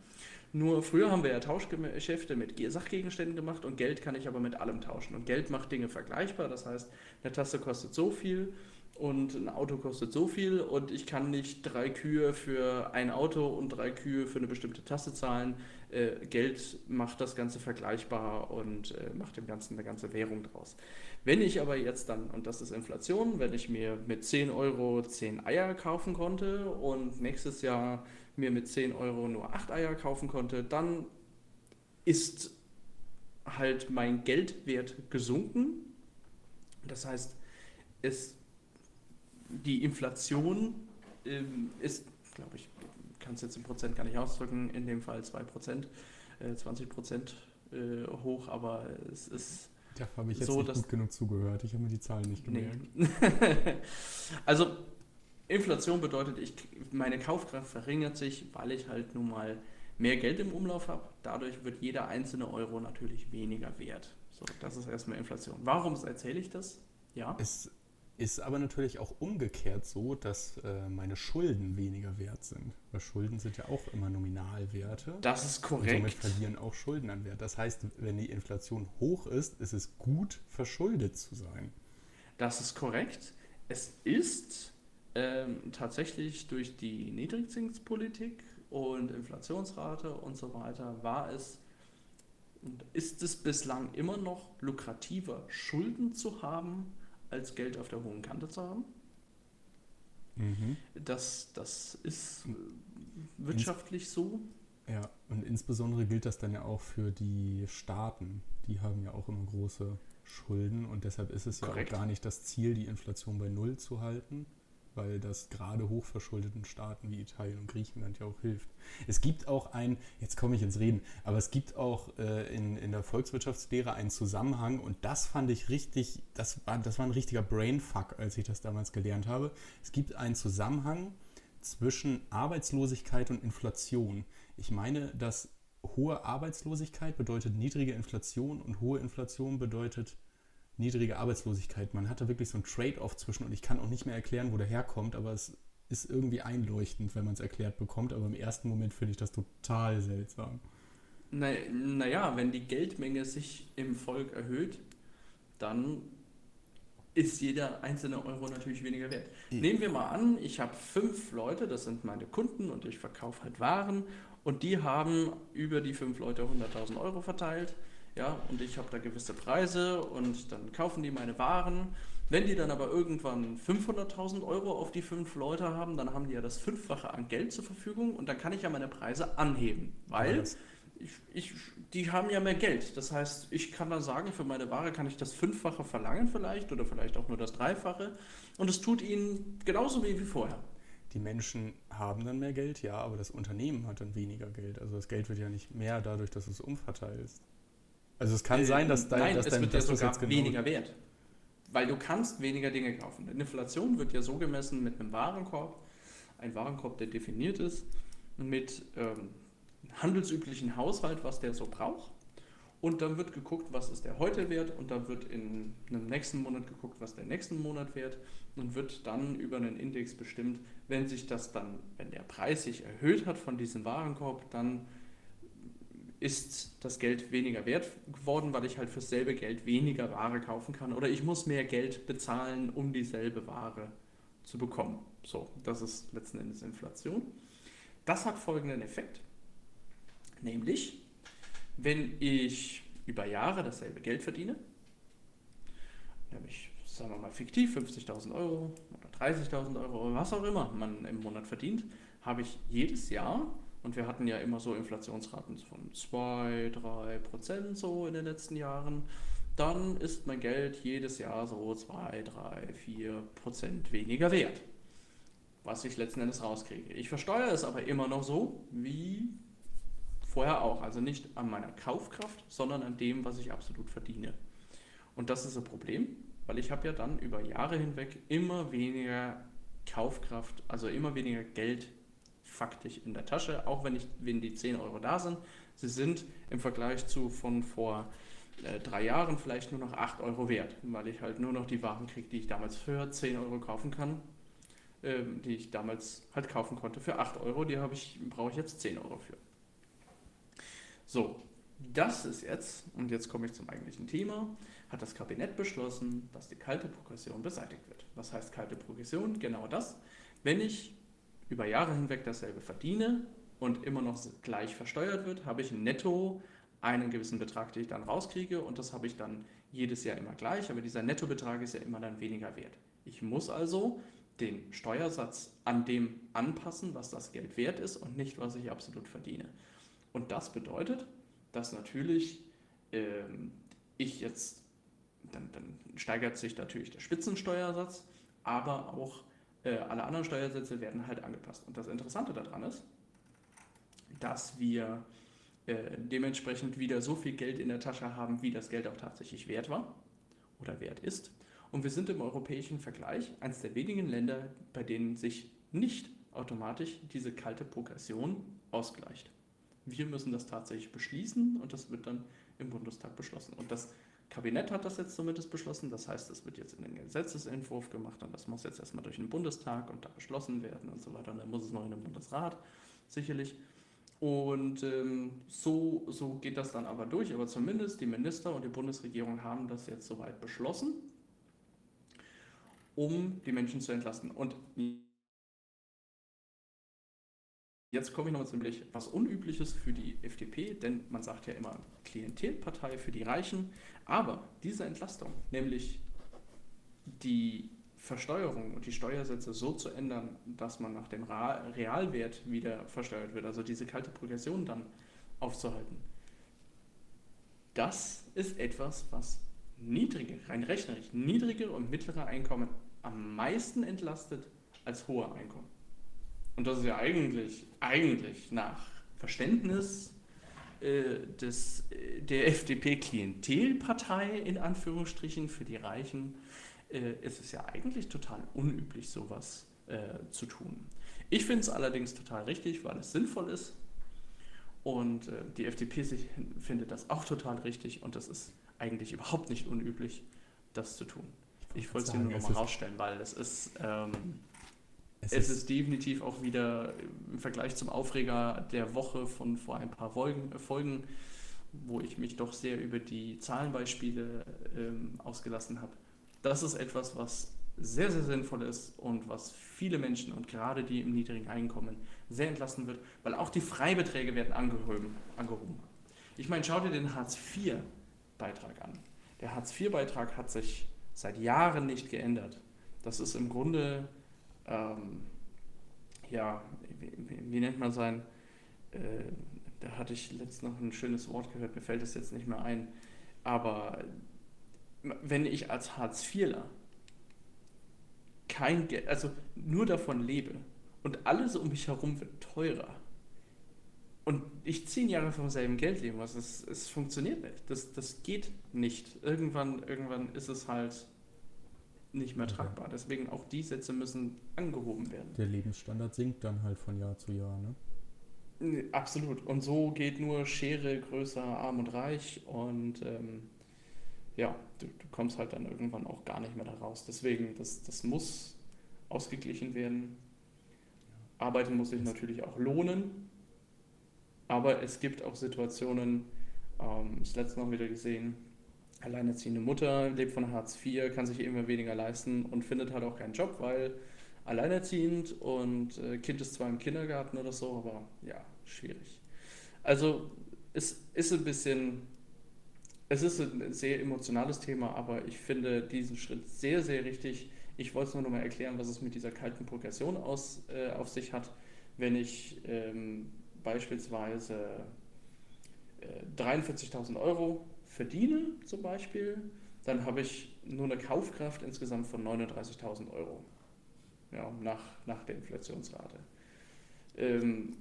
Nur früher haben wir ja Tauschgeschäfte mit Sachgegenständen gemacht und Geld kann ich aber mit allem tauschen. Und Geld macht Dinge vergleichbar, das heißt, eine Tasse kostet so viel und ein Auto kostet so viel und ich kann nicht drei Kühe für ein Auto und drei Kühe für eine bestimmte Tasse zahlen. Äh, Geld macht das Ganze vergleichbar und äh, macht dem Ganzen eine ganze Währung draus. Wenn ich aber jetzt dann, und das ist Inflation, wenn ich mir mit 10 Euro 10 Eier kaufen konnte und nächstes Jahr mir mit 10 Euro nur 8 Eier kaufen konnte, dann ist halt mein Geldwert gesunken. Das heißt, es die Inflation ähm, ist, glaube ich, kann es jetzt im Prozent gar nicht ausdrücken, in dem Fall 2 Prozent, äh, 20 Prozent äh, hoch, aber es ist. Da habe ich jetzt so, nicht gut genug zugehört. Ich habe mir die Zahlen nicht gemerkt. Nee. also Inflation bedeutet, ich, meine Kaufkraft verringert sich, weil ich halt nun mal mehr Geld im Umlauf habe. Dadurch wird jeder einzelne Euro natürlich weniger wert. So, das ist erstmal Inflation. Warum erzähle ich das? Ja. Es ist aber natürlich auch umgekehrt so, dass äh, meine Schulden weniger wert sind. Weil Schulden sind ja auch immer Nominalwerte. Das ist korrekt. Und somit verlieren auch Schulden an Wert. Das heißt, wenn die Inflation hoch ist, ist es gut, verschuldet zu sein. Das ist korrekt. Es ist ähm, tatsächlich durch die Niedrigzinspolitik und Inflationsrate und so weiter, war es Und ist es bislang immer noch lukrativer, Schulden zu haben, als Geld auf der hohen Kante zu haben? Mhm. Das, das ist äh, wirtschaftlich so. Ja, und insbesondere gilt das dann ja auch für die Staaten. Die haben ja auch immer große Schulden und deshalb ist es ja Korrekt. auch gar nicht das Ziel, die Inflation bei Null zu halten, weil das gerade hochverschuldeten Staaten wie Italien und Griechenland ja auch hilft. Es gibt auch ein, jetzt komme ich ins Reden, aber es gibt auch äh, in, in der Volkswirtschaftslehre einen Zusammenhang und das fand ich richtig, das war, das war ein richtiger Brainfuck, als ich das damals gelernt habe. Es gibt einen Zusammenhang zwischen Arbeitslosigkeit und Inflation. Ich meine, dass hohe Arbeitslosigkeit bedeutet niedrige Inflation und hohe Inflation bedeutet niedrige Arbeitslosigkeit. Man hat da wirklich so ein Trade-off zwischen und ich kann auch nicht mehr erklären, wo der herkommt, aber es ist irgendwie einleuchtend, wenn man es erklärt bekommt. Aber im ersten Moment finde ich das total seltsam. Naja, na ja, wenn die Geldmenge sich im Volk erhöht, dann ist jeder einzelne Euro natürlich weniger wert. Ja. Nehmen wir mal an, ich habe fünf Leute, das sind meine Kunden und ich verkaufe halt Waren und die haben über die fünf Leute 100.000 Euro verteilt. Ja, und ich habe da gewisse Preise und dann kaufen die meine Waren. Wenn die dann aber irgendwann 500.000 Euro auf die fünf Leute haben, dann haben die ja das Fünffache an Geld zur Verfügung und dann kann ich ja meine Preise anheben, weil ich, ich, die haben ja mehr Geld. Das heißt, ich kann dann sagen, für meine Ware kann ich das Fünffache verlangen vielleicht oder vielleicht auch nur das Dreifache. Und es tut ihnen genauso wie, wie vorher. Die Menschen haben dann mehr Geld, ja, aber das Unternehmen hat dann weniger Geld. Also das Geld wird ja nicht mehr dadurch, dass du es umverteilst. Also es kann Äh, sein, dass dein, Nein, dass es dein, wird ja dass das sogar genau weniger wert. Weil du kannst weniger Dinge kaufen. Eine Inflation wird ja so gemessen mit einem Warenkorb. Ein Warenkorb, der definiert ist, mit ähm, handelsüblichen Haushalt, was der so braucht. Und dann wird geguckt, was ist der heute wert und dann wird in einem nächsten Monat geguckt, was der nächsten Monat wert und wird dann über einen Index bestimmt, wenn sich das dann, wenn der Preis sich erhöht hat von diesem Warenkorb, dann ist das Geld weniger wert geworden, weil ich halt für selbe Geld weniger Ware kaufen kann oder ich muss mehr Geld bezahlen, um dieselbe Ware zu bekommen. So, das ist letzten Endes Inflation. Das hat folgenden Effekt, nämlich wenn ich über Jahre dasselbe Geld verdiene, nämlich sagen wir mal fiktiv 50.000 Euro oder 30.000 Euro oder was auch immer man im Monat verdient, habe ich jedes Jahr und wir hatten ja immer so Inflationsraten von 2, 3 Prozent so in den letzten Jahren. Dann ist mein Geld jedes Jahr so 2, 3, 4 Prozent weniger wert. Was ich letzten Endes rauskriege. Ich versteuere es aber immer noch so wie vorher auch. Also nicht an meiner Kaufkraft, sondern an dem, was ich absolut verdiene. Und das ist ein Problem, weil ich habe ja dann über Jahre hinweg immer weniger Kaufkraft, also immer weniger Geld faktisch in der Tasche, auch wenn, ich, wenn die 10 Euro da sind. Sie sind im Vergleich zu von vor äh, drei Jahren vielleicht nur noch 8 Euro wert, weil ich halt nur noch die Waren kriege, die ich damals für 10 Euro kaufen kann, ähm, die ich damals halt kaufen konnte für 8 Euro, die ich, brauche ich jetzt 10 Euro für. So, das ist jetzt, und jetzt komme ich zum eigentlichen Thema, hat das Kabinett beschlossen, dass die kalte Progression beseitigt wird. Was heißt kalte Progression? Genau das. Wenn ich über Jahre hinweg dasselbe verdiene und immer noch gleich versteuert wird, habe ich netto einen gewissen Betrag, den ich dann rauskriege und das habe ich dann jedes Jahr immer gleich, aber dieser Nettobetrag ist ja immer dann weniger wert. Ich muss also den Steuersatz an dem anpassen, was das Geld wert ist und nicht, was ich absolut verdiene. Und das bedeutet, dass natürlich ähm, ich jetzt, dann, dann steigert sich natürlich der Spitzensteuersatz, aber auch äh, alle anderen Steuersätze werden halt angepasst. Und das Interessante daran ist, dass wir äh, dementsprechend wieder so viel Geld in der Tasche haben, wie das Geld auch tatsächlich wert war oder wert ist. Und wir sind im europäischen Vergleich eines der wenigen Länder, bei denen sich nicht automatisch diese kalte Progression ausgleicht. Wir müssen das tatsächlich beschließen und das wird dann im Bundestag beschlossen. Und das Kabinett hat das jetzt zumindest beschlossen. Das heißt, es wird jetzt in den Gesetzesentwurf gemacht und das muss jetzt erstmal durch den Bundestag und da beschlossen werden und so weiter. Und dann muss es noch in den Bundesrat, sicherlich. Und ähm, so, so geht das dann aber durch. Aber zumindest die Minister und die Bundesregierung haben das jetzt soweit beschlossen, um die Menschen zu entlasten. Und Jetzt komme ich noch ziemlich was Unübliches für die FDP, denn man sagt ja immer Klientelpartei für die Reichen. Aber diese Entlastung, nämlich die Versteuerung und die Steuersätze so zu ändern, dass man nach dem Realwert wieder versteuert wird, also diese kalte Progression dann aufzuhalten, das ist etwas, was niedrige, rein rechnerisch, niedrige und mittlere Einkommen am meisten entlastet als hohe Einkommen. Und das ist ja eigentlich, eigentlich nach Verständnis äh, des, äh, der FDP-Klientelpartei in Anführungsstrichen für die Reichen, äh, ist es ja eigentlich total unüblich, sowas äh, zu tun. Ich finde es allerdings total richtig, weil es sinnvoll ist. Und äh, die FDP sich, findet das auch total richtig und das ist eigentlich überhaupt nicht unüblich, das zu tun. Ich wollte es hier nur mal rausstellen, weil es ist, ähm, es, es ist, ist, definitiv auch wieder im Vergleich zum Aufreger der Woche von vor ein paar Folgen, Folgen wo ich mich doch sehr über die Zahlenbeispiele ähm, ausgelassen habe. Das ist etwas, was sehr, sehr sinnvoll ist und was viele Menschen und gerade die im niedrigen Einkommen sehr entlasten wird, weil auch die Freibeträge werden angehoben. angehoben. Ich meine, schau dir den Hartz-IV-Beitrag an. Der Hartz-IV-Beitrag hat sich seit Jahren nicht geändert. Das ist im Grunde, ähm, ja, wie, wie, nennt man sein, äh, da hatte ich letztens noch ein schönes Wort gehört, mir fällt es jetzt nicht mehr ein, aber wenn ich als Hartz-IVler kein Geld, also nur davon lebe und alles um mich herum wird teurer und ich zehn Jahre vom selben Geld leben muss, es, es funktioniert nicht. Das, das geht nicht. Irgendwann, irgendwann ist es halt nicht mehr tragbar. Deswegen auch die Sätze müssen angehoben werden. Der Lebensstandard sinkt dann halt von Jahr zu Jahr, ne? Absolut. Und so geht nur Schere größer, arm und reich und ähm, ja, du, du, kommst halt dann irgendwann auch gar nicht mehr da raus. Deswegen, das, das muss ausgeglichen werden. Arbeiten muss sich natürlich auch lohnen, aber es gibt auch Situationen, ähm, das letzte Mal wieder gesehen, alleinerziehende Mutter lebt von Hartz IV, kann sich immer weniger leisten und findet halt auch keinen Job, weil alleinerziehend und äh, Kind ist zwar im Kindergarten oder so, aber ja, schwierig. Also es ist ein bisschen es ist ein sehr emotionales Thema, aber ich finde diesen Schritt sehr, sehr richtig. Ich wollte es nur noch mal erklären, was es mit dieser kalten Progression aus, äh, auf sich hat. Wenn ich ähm, beispielsweise äh, 43.000 Euro verdiene, zum Beispiel, dann habe ich nur eine Kaufkraft insgesamt von 39.000 Euro ja, nach, nach der Inflationsrate. Ähm,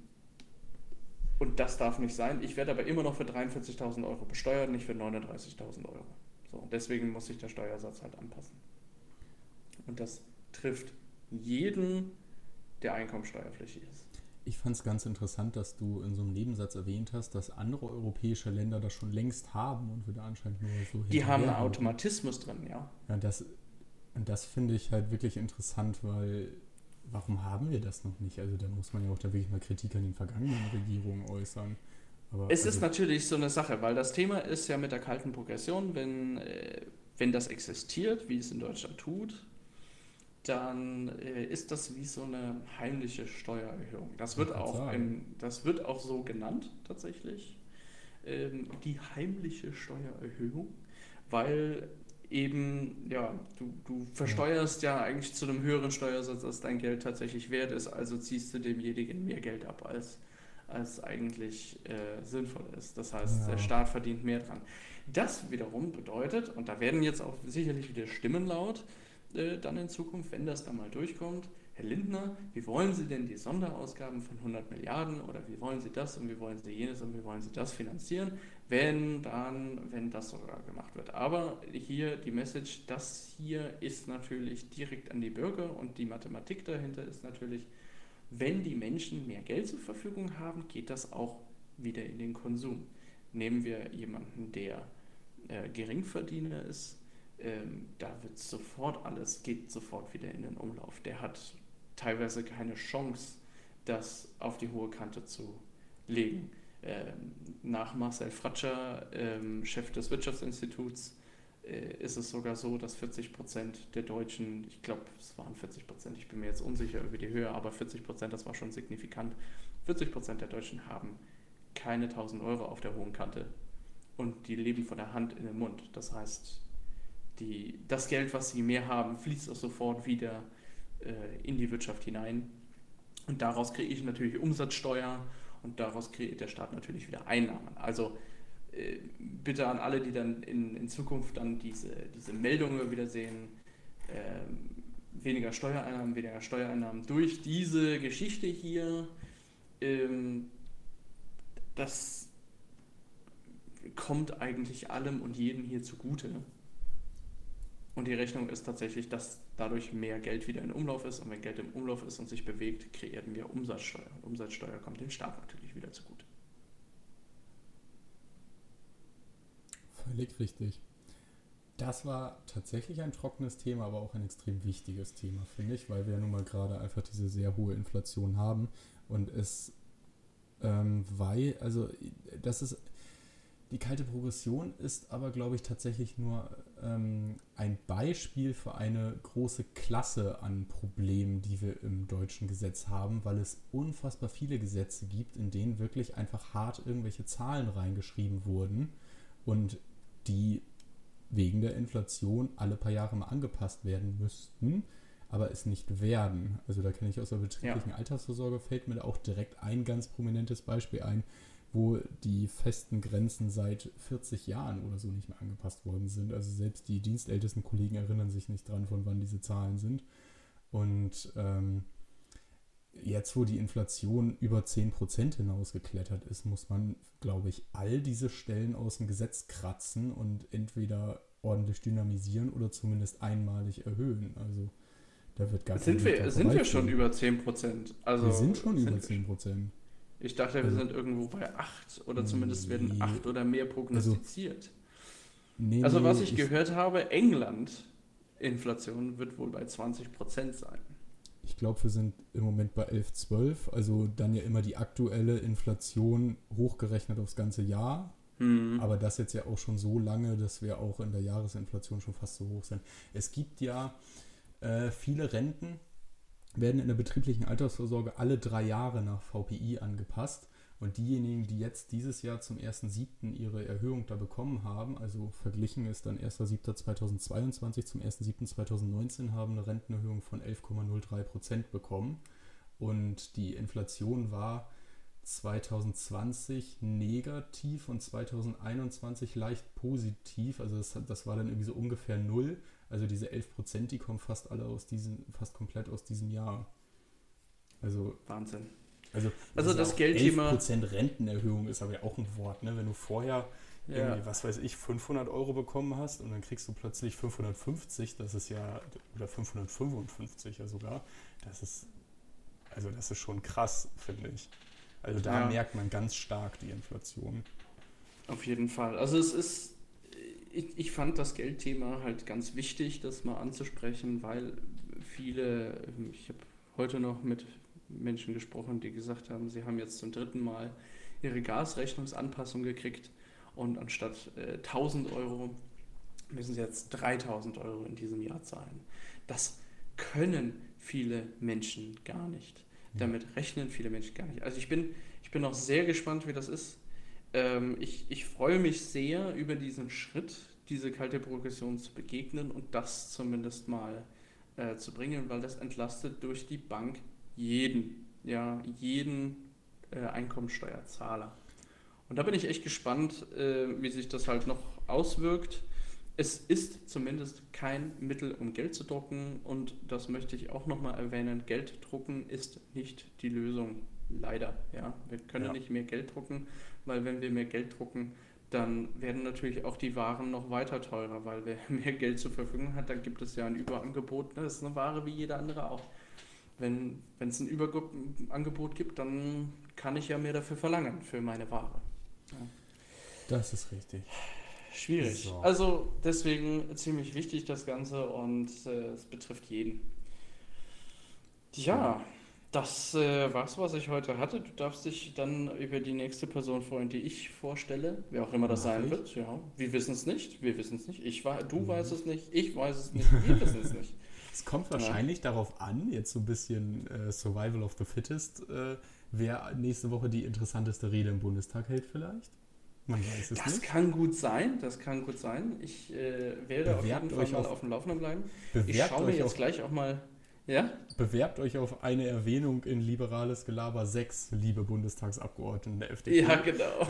und das darf nicht sein. Ich werde aber immer noch für 43.000 Euro besteuert, nicht für 39.000 Euro. So, deswegen muss sich der Steuersatz halt anpassen. Und das trifft jeden, der einkommensteuerpflichtig ist. Ich fand es ganz interessant, dass du in so einem Nebensatz erwähnt hast, dass andere europäische Länder das schon längst haben und wir da anscheinend nur so Die haben einen Automatismus drin, ja. Ja, das, und das finde ich halt wirklich interessant, weil warum haben wir das noch nicht? Also da muss man ja auch da wirklich mal Kritik an den vergangenen Regierungen äußern. Aber es also ist natürlich so eine Sache, weil das Thema ist ja mit der kalten Progression, wenn, äh, wenn das existiert, wie es in Deutschland tut, dann äh, ist das wie so eine heimliche Steuererhöhung. Das wird, auch, im, das wird auch so genannt tatsächlich, ähm, die heimliche Steuererhöhung, weil eben, ja, du, du versteuerst ja. ja. eigentlich zu einem höheren Steuersatz, als dein Geld tatsächlich wert ist, also ziehst du demjenigen mehr Geld ab, als, als eigentlich äh, sinnvoll ist. Das heißt, ja. der Staat verdient mehr dran. Das wiederum bedeutet, und da werden jetzt auch sicherlich wieder Stimmen laut, äh, dann in Zukunft, wenn das dann mal durchkommt, Herr Lindner, wie wollen Sie denn die Sonderausgaben von 100 Milliarden oder wie wollen Sie das und wie wollen Sie jenes und wie wollen Sie das finanzieren, wenn dann, wenn das sogar gemacht wird. Aber hier die Message, das hier ist natürlich direkt an die Bürger und die Mathematik dahinter ist natürlich, wenn die Menschen mehr Geld zur Verfügung haben, geht das auch wieder in den Konsum. Nehmen wir jemanden, der äh, Geringverdiener ist, ähm, da wird sofort alles, geht sofort wieder in den Umlauf. Der hat teilweise keine Chance, das auf die hohe Kante zu legen. Ähm, nach Marcel Fratscher, ähm, Chef des Wirtschaftsinstituts, äh, ist es sogar so, dass 40 Prozent der Deutschen, ich glaube, es waren 40 Prozent, ich bin mir jetzt unsicher über die Höhe, aber 40 Prozent, das war schon signifikant, 40% der Deutschen haben keine 1000 Euro auf der hohen Kante und die leben von der Hand in den Mund. Das heißt, die, das Geld, was sie mehr haben, fließt auch sofort wieder äh, in die Wirtschaft hinein. Und daraus kreiere ich natürlich Umsatzsteuer und daraus kreiert der Staat natürlich wieder Einnahmen. Also äh, bitte an alle, die dann in, in Zukunft dann diese, diese Meldungen wieder sehen, äh, weniger Steuereinnahmen, weniger Steuereinnahmen durch diese Geschichte hier. Ähm, das kommt eigentlich allem und jedem hier zugute. Und die Rechnung ist tatsächlich, dass dadurch mehr Geld wieder in Umlauf ist. Und wenn Geld im Umlauf ist und sich bewegt, kreieren wir Umsatzsteuer. Und Umsatzsteuer kommt dem Staat natürlich wieder zugute. Völlig richtig. Das war tatsächlich ein trockenes Thema, aber auch ein extrem wichtiges Thema, finde ich, weil wir nun mal gerade einfach diese sehr hohe Inflation haben und es, ähm, weil, also das ist, die kalte Progression ist aber, glaube ich, tatsächlich nur ähm, ein Beispiel für eine große Klasse an Problemen, die wir im deutschen Gesetz haben, weil es unfassbar viele Gesetze gibt, in denen wirklich einfach hart irgendwelche Zahlen reingeschrieben wurden und die wegen der Inflation alle paar Jahre mal angepasst werden müssten, aber es nicht werden. Also da kenne ich aus der betrieblichen ja. Altersvorsorge, fällt mir da auch direkt ein ganz prominentes Beispiel ein, wo die festen Grenzen seit 40 Jahren oder so nicht mehr angepasst worden sind. Also selbst die dienstältesten Kollegen erinnern sich nicht dran, von wann diese Zahlen sind. Und ähm, jetzt, wo die Inflation über 10% hinausgeklettert ist, muss man, glaube ich, all diese Stellen aus dem Gesetz kratzen und entweder ordentlich dynamisieren oder zumindest einmalig erhöhen. Also da wird gar sind wir Sind wir schon über 10%? Also, wir sind schon über 10%. Ich dachte, wir also, sind irgendwo bei 8 oder zumindest werden 8 oder mehr prognostiziert. Also, nee, also was ich, ich gehört habe, England Inflation wird wohl bei 20 Prozent sein. Ich glaube, wir sind im Moment bei 11, 12. Also dann ja immer die aktuelle Inflation hochgerechnet aufs ganze Jahr. Mhm. Aber das jetzt ja auch schon so lange, dass wir auch in der Jahresinflation schon fast so hoch sind. Es gibt ja äh, viele Renten, werden in der betrieblichen Altersvorsorge alle drei Jahre nach VPI angepasst. Und diejenigen, die jetzt dieses Jahr zum 1.7. ihre Erhöhung da bekommen haben, also verglichen ist dann 1.7.2022 zum 1.7.2019, haben eine Rentenerhöhung von 11,03 Prozent bekommen. Und die Inflation war 2020 negativ und 2021 leicht positiv. Also das, das war dann irgendwie so ungefähr null. Also diese 11 Prozent, die kommen fast alle aus diesem, fast komplett aus diesem Jahr. Also Wahnsinn. Also, also das Geldthema. 11 Prozent Rentenerhöhung ist aber ja auch ein Wort, ne? Wenn du vorher irgendwie, was weiß ich, 500 Euro bekommen hast und dann kriegst du plötzlich 550, das ist ja, oder 555 ja sogar, das ist, also das ist schon krass, finde ich. Also da ja. merkt man ganz stark die Inflation. Auf jeden Fall. Also es ist, ich, ich fand das Geldthema halt ganz wichtig, das mal anzusprechen, weil viele, ich habe heute noch mit Menschen gesprochen, die gesagt haben, sie haben jetzt zum dritten Mal ihre Gasrechnungsanpassung gekriegt und anstatt äh, 1000 Euro müssen sie jetzt 3000 Euro in diesem Jahr zahlen. Das können viele Menschen gar nicht. Damit rechnen viele Menschen gar nicht. Also ich bin, ich bin auch sehr gespannt, wie das ist. Ähm, ich, ich freue mich sehr über diesen Schritt, diese kalte Progression zu begegnen und das zumindest mal äh, zu bringen, weil das entlastet durch die Bank jeden, ja, jeden äh, Einkommensteuerzahler. Und da bin ich echt gespannt, äh, wie sich das halt noch auswirkt. Es ist zumindest kein Mittel, um Geld zu drucken und das möchte ich auch nochmal erwähnen. Geld drucken ist nicht die Lösung. Leider, ja. Wir können ja. nicht mehr Geld drucken, weil wenn wir mehr Geld drucken, dann werden natürlich auch die Waren noch weiter teurer, weil wer mehr Geld zur Verfügung hat, dann gibt es ja ein Überangebot. Das ist eine Ware wie jede andere auch. Wenn es ein Überangebot gibt, dann kann ich ja mehr dafür verlangen für meine Ware. Ja. Das ist richtig. Schwierig. So. Also deswegen ziemlich wichtig das Ganze und äh, es betrifft jeden. Ja, das äh, war's, was ich heute hatte. Du darfst dich dann über die nächste Person freuen, die ich vorstelle, wer auch immer das sein wird. Ja, wir wissen es nicht. Wir wissen es nicht. Ich du mhm. weißt es nicht. Ich weiß es nicht. Wir wissen es nicht. Es kommt wahrscheinlich ja. darauf an, jetzt so ein bisschen äh, Survival of the Fittest, äh, wer nächste Woche die interessanteste Rede im Bundestag hält vielleicht. Man weiß es Das nicht. kann gut sein, das kann gut sein. Ich äh, werde auf Bewerbt jeden Fall mal auf- auf dem Laufenden bleiben. Ich schaue mir jetzt auf, gleich auch mal. Ja? bewerbt euch auf eine Erwähnung in Liberales Gelaber 6, liebe Bundestagsabgeordneten der FDP. Ja, genau.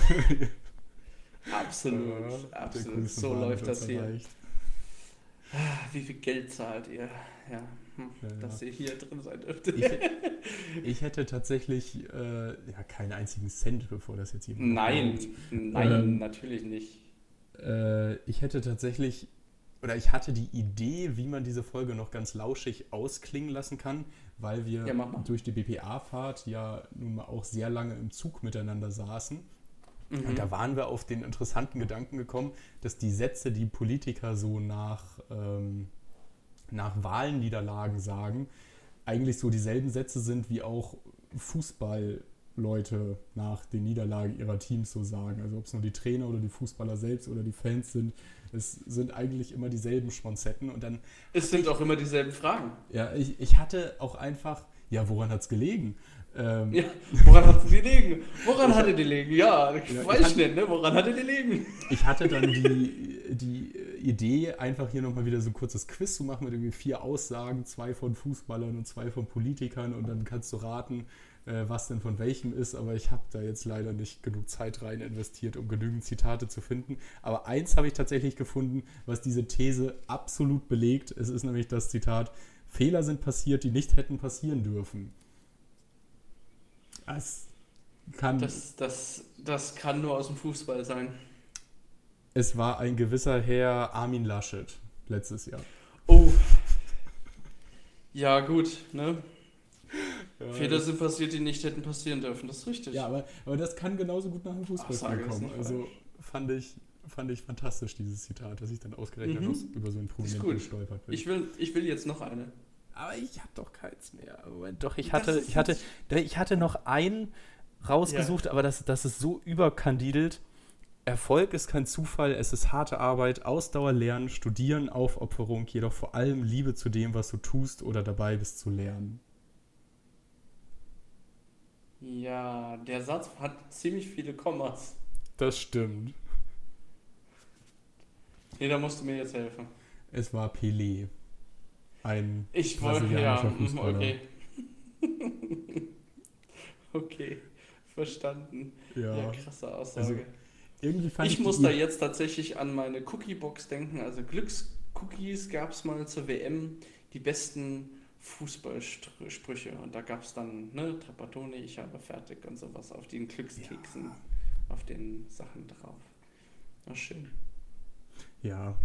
absolut, Ja, absolut. So waren läuft das hier. erreicht. Ah, Wie viel Geld zahlt ihr? Ja, hm, Ja, ja. dass ihr hier drin sein dürft. Ich, ich hätte tatsächlich äh, ja, keinen einzigen Cent, bevor das jetzt jemand Nein, glaubt. nein, Ähm, natürlich nicht. Äh, ich hätte tatsächlich, oder ich hatte die Idee, wie man diese Folge noch ganz lauschig ausklingen lassen kann, weil wir Ja, durch die BPA-Fahrt ja nun mal auch sehr lange im Zug miteinander saßen. Mhm. Und da waren wir auf den interessanten Gedanken gekommen, dass die Sätze, die Politiker so nach, ähm, nach Wahlniederlagen sagen, eigentlich so dieselben Sätze sind, wie auch Fußballleute nach den Niederlagen ihrer Teams so sagen. Also ob es nur die Trainer oder die Fußballer selbst oder die Fans sind, es sind eigentlich immer dieselben Schmonzetten. Und dann, Es sind auch immer dieselben Fragen. ja, ich, ich hatte auch einfach, ja, woran hat es gelegen? Ähm, Ja, woran hat die liegen? Woran Ich- hatte die liegen? Ja, ich Ja, ich weiß hab- nicht, ne? Woran hatte die liegen? Ich hatte dann die, die Idee, einfach hier nochmal wieder so ein kurzes Quiz zu machen mit irgendwie vier Aussagen, zwei von Fußballern und zwei von Politikern und dann kannst du raten, äh, was denn von welchem ist, aber ich habe da jetzt leider nicht genug Zeit rein investiert, um genügend Zitate zu finden. Aber eins habe ich tatsächlich gefunden, was diese These absolut belegt. Es ist nämlich das Zitat, Fehler sind passiert, die nicht hätten passieren dürfen. Es kann Das, das, das kann nur aus dem Fußball sein. Es war ein gewisser Herr Armin Laschet letztes Jahr. Oh. Ja, gut, ne? Fehler sind passiert, die nicht hätten passieren dürfen. Das ist richtig. Ja, aber, aber das kann genauso gut nach dem Fußballspiel kommen. Also fand ich, fand ich fantastisch, dieses Zitat, dass ich dann ausgerechnet Mhm. aus- über so einen Prominenten gestolpert bin. Ich will, ich will jetzt noch eine. aber ich habe doch keins mehr. Moment, doch, ich hatte, ich hatte, ich hatte noch einen rausgesucht, aber das, das ist so überkandidelt. Erfolg ist kein Zufall, es ist harte Arbeit, Ausdauer lernen, Studieren, Aufopferung, jedoch vor allem Liebe zu dem, was du tust oder dabei bist zu lernen. Ja, der Satz hat ziemlich viele Kommas. Das stimmt. Nee, da musst du mir jetzt helfen. Es war Pelé. Ein Ich wollte, ja, mm, Fußballer. okay. okay, verstanden. Ja. Ja, krasse Aussage. Also, Irgendwie fand ich, ich muss da jetzt tatsächlich an meine Cookie-Box denken. Also Glückscookies gab es mal zur WM, die besten Fußballsprüche. Und da gab es dann, ne, Trapattoni, ich habe fertig und sowas auf den Glückskeksen, Ja. auf den Sachen drauf. War schön. Ja,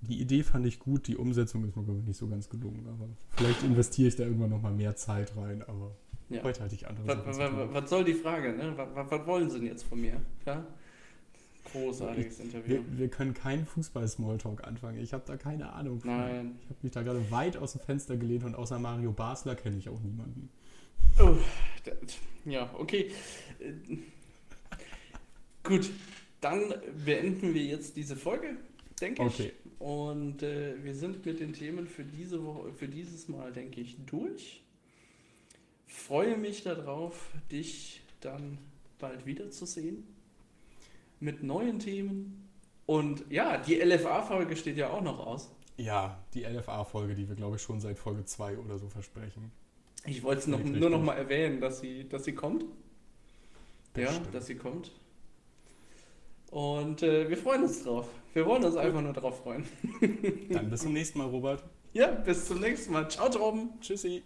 die Idee fand ich gut, die Umsetzung ist mir glaube ich nicht so ganz gelungen, aber vielleicht investiere ich da irgendwann nochmal mehr Zeit rein, aber Ja. heute hatte ich andere Was, was, was soll die Frage, ne? Was, was, was wollen sie denn jetzt von mir? Ja? Großartiges Interview. Wir, wir können keinen Fußball-Smalltalk anfangen. Ich habe da keine Ahnung von. Nein. Ich habe mich da gerade weit aus dem Fenster gelehnt und außer Mario Basler kenne ich auch niemanden. Oh, ja, okay. Gut, dann beenden wir jetzt diese Folge, denke Okay. ich. Und äh, wir sind mit den Themen für, diese Woche, für dieses Mal, denke ich, durch. Freue mich darauf, dich dann bald wiederzusehen mit neuen Themen. Und ja, die LFA-Folge steht ja auch noch aus. Ja, die LFA-Folge, die wir glaube ich schon seit Folge 2 oder so versprechen. Ich wollte es noch, Richtig nur noch mal erwähnen, dass sie, dass sie kommt. Das ja, stimmt. dass sie kommt. Und äh, wir freuen uns drauf. Wir wollen uns einfach nur drauf freuen. Dann bis zum nächsten Mal, Robert. Ja, bis zum nächsten Mal. Ciao, Torben. Tschüssi.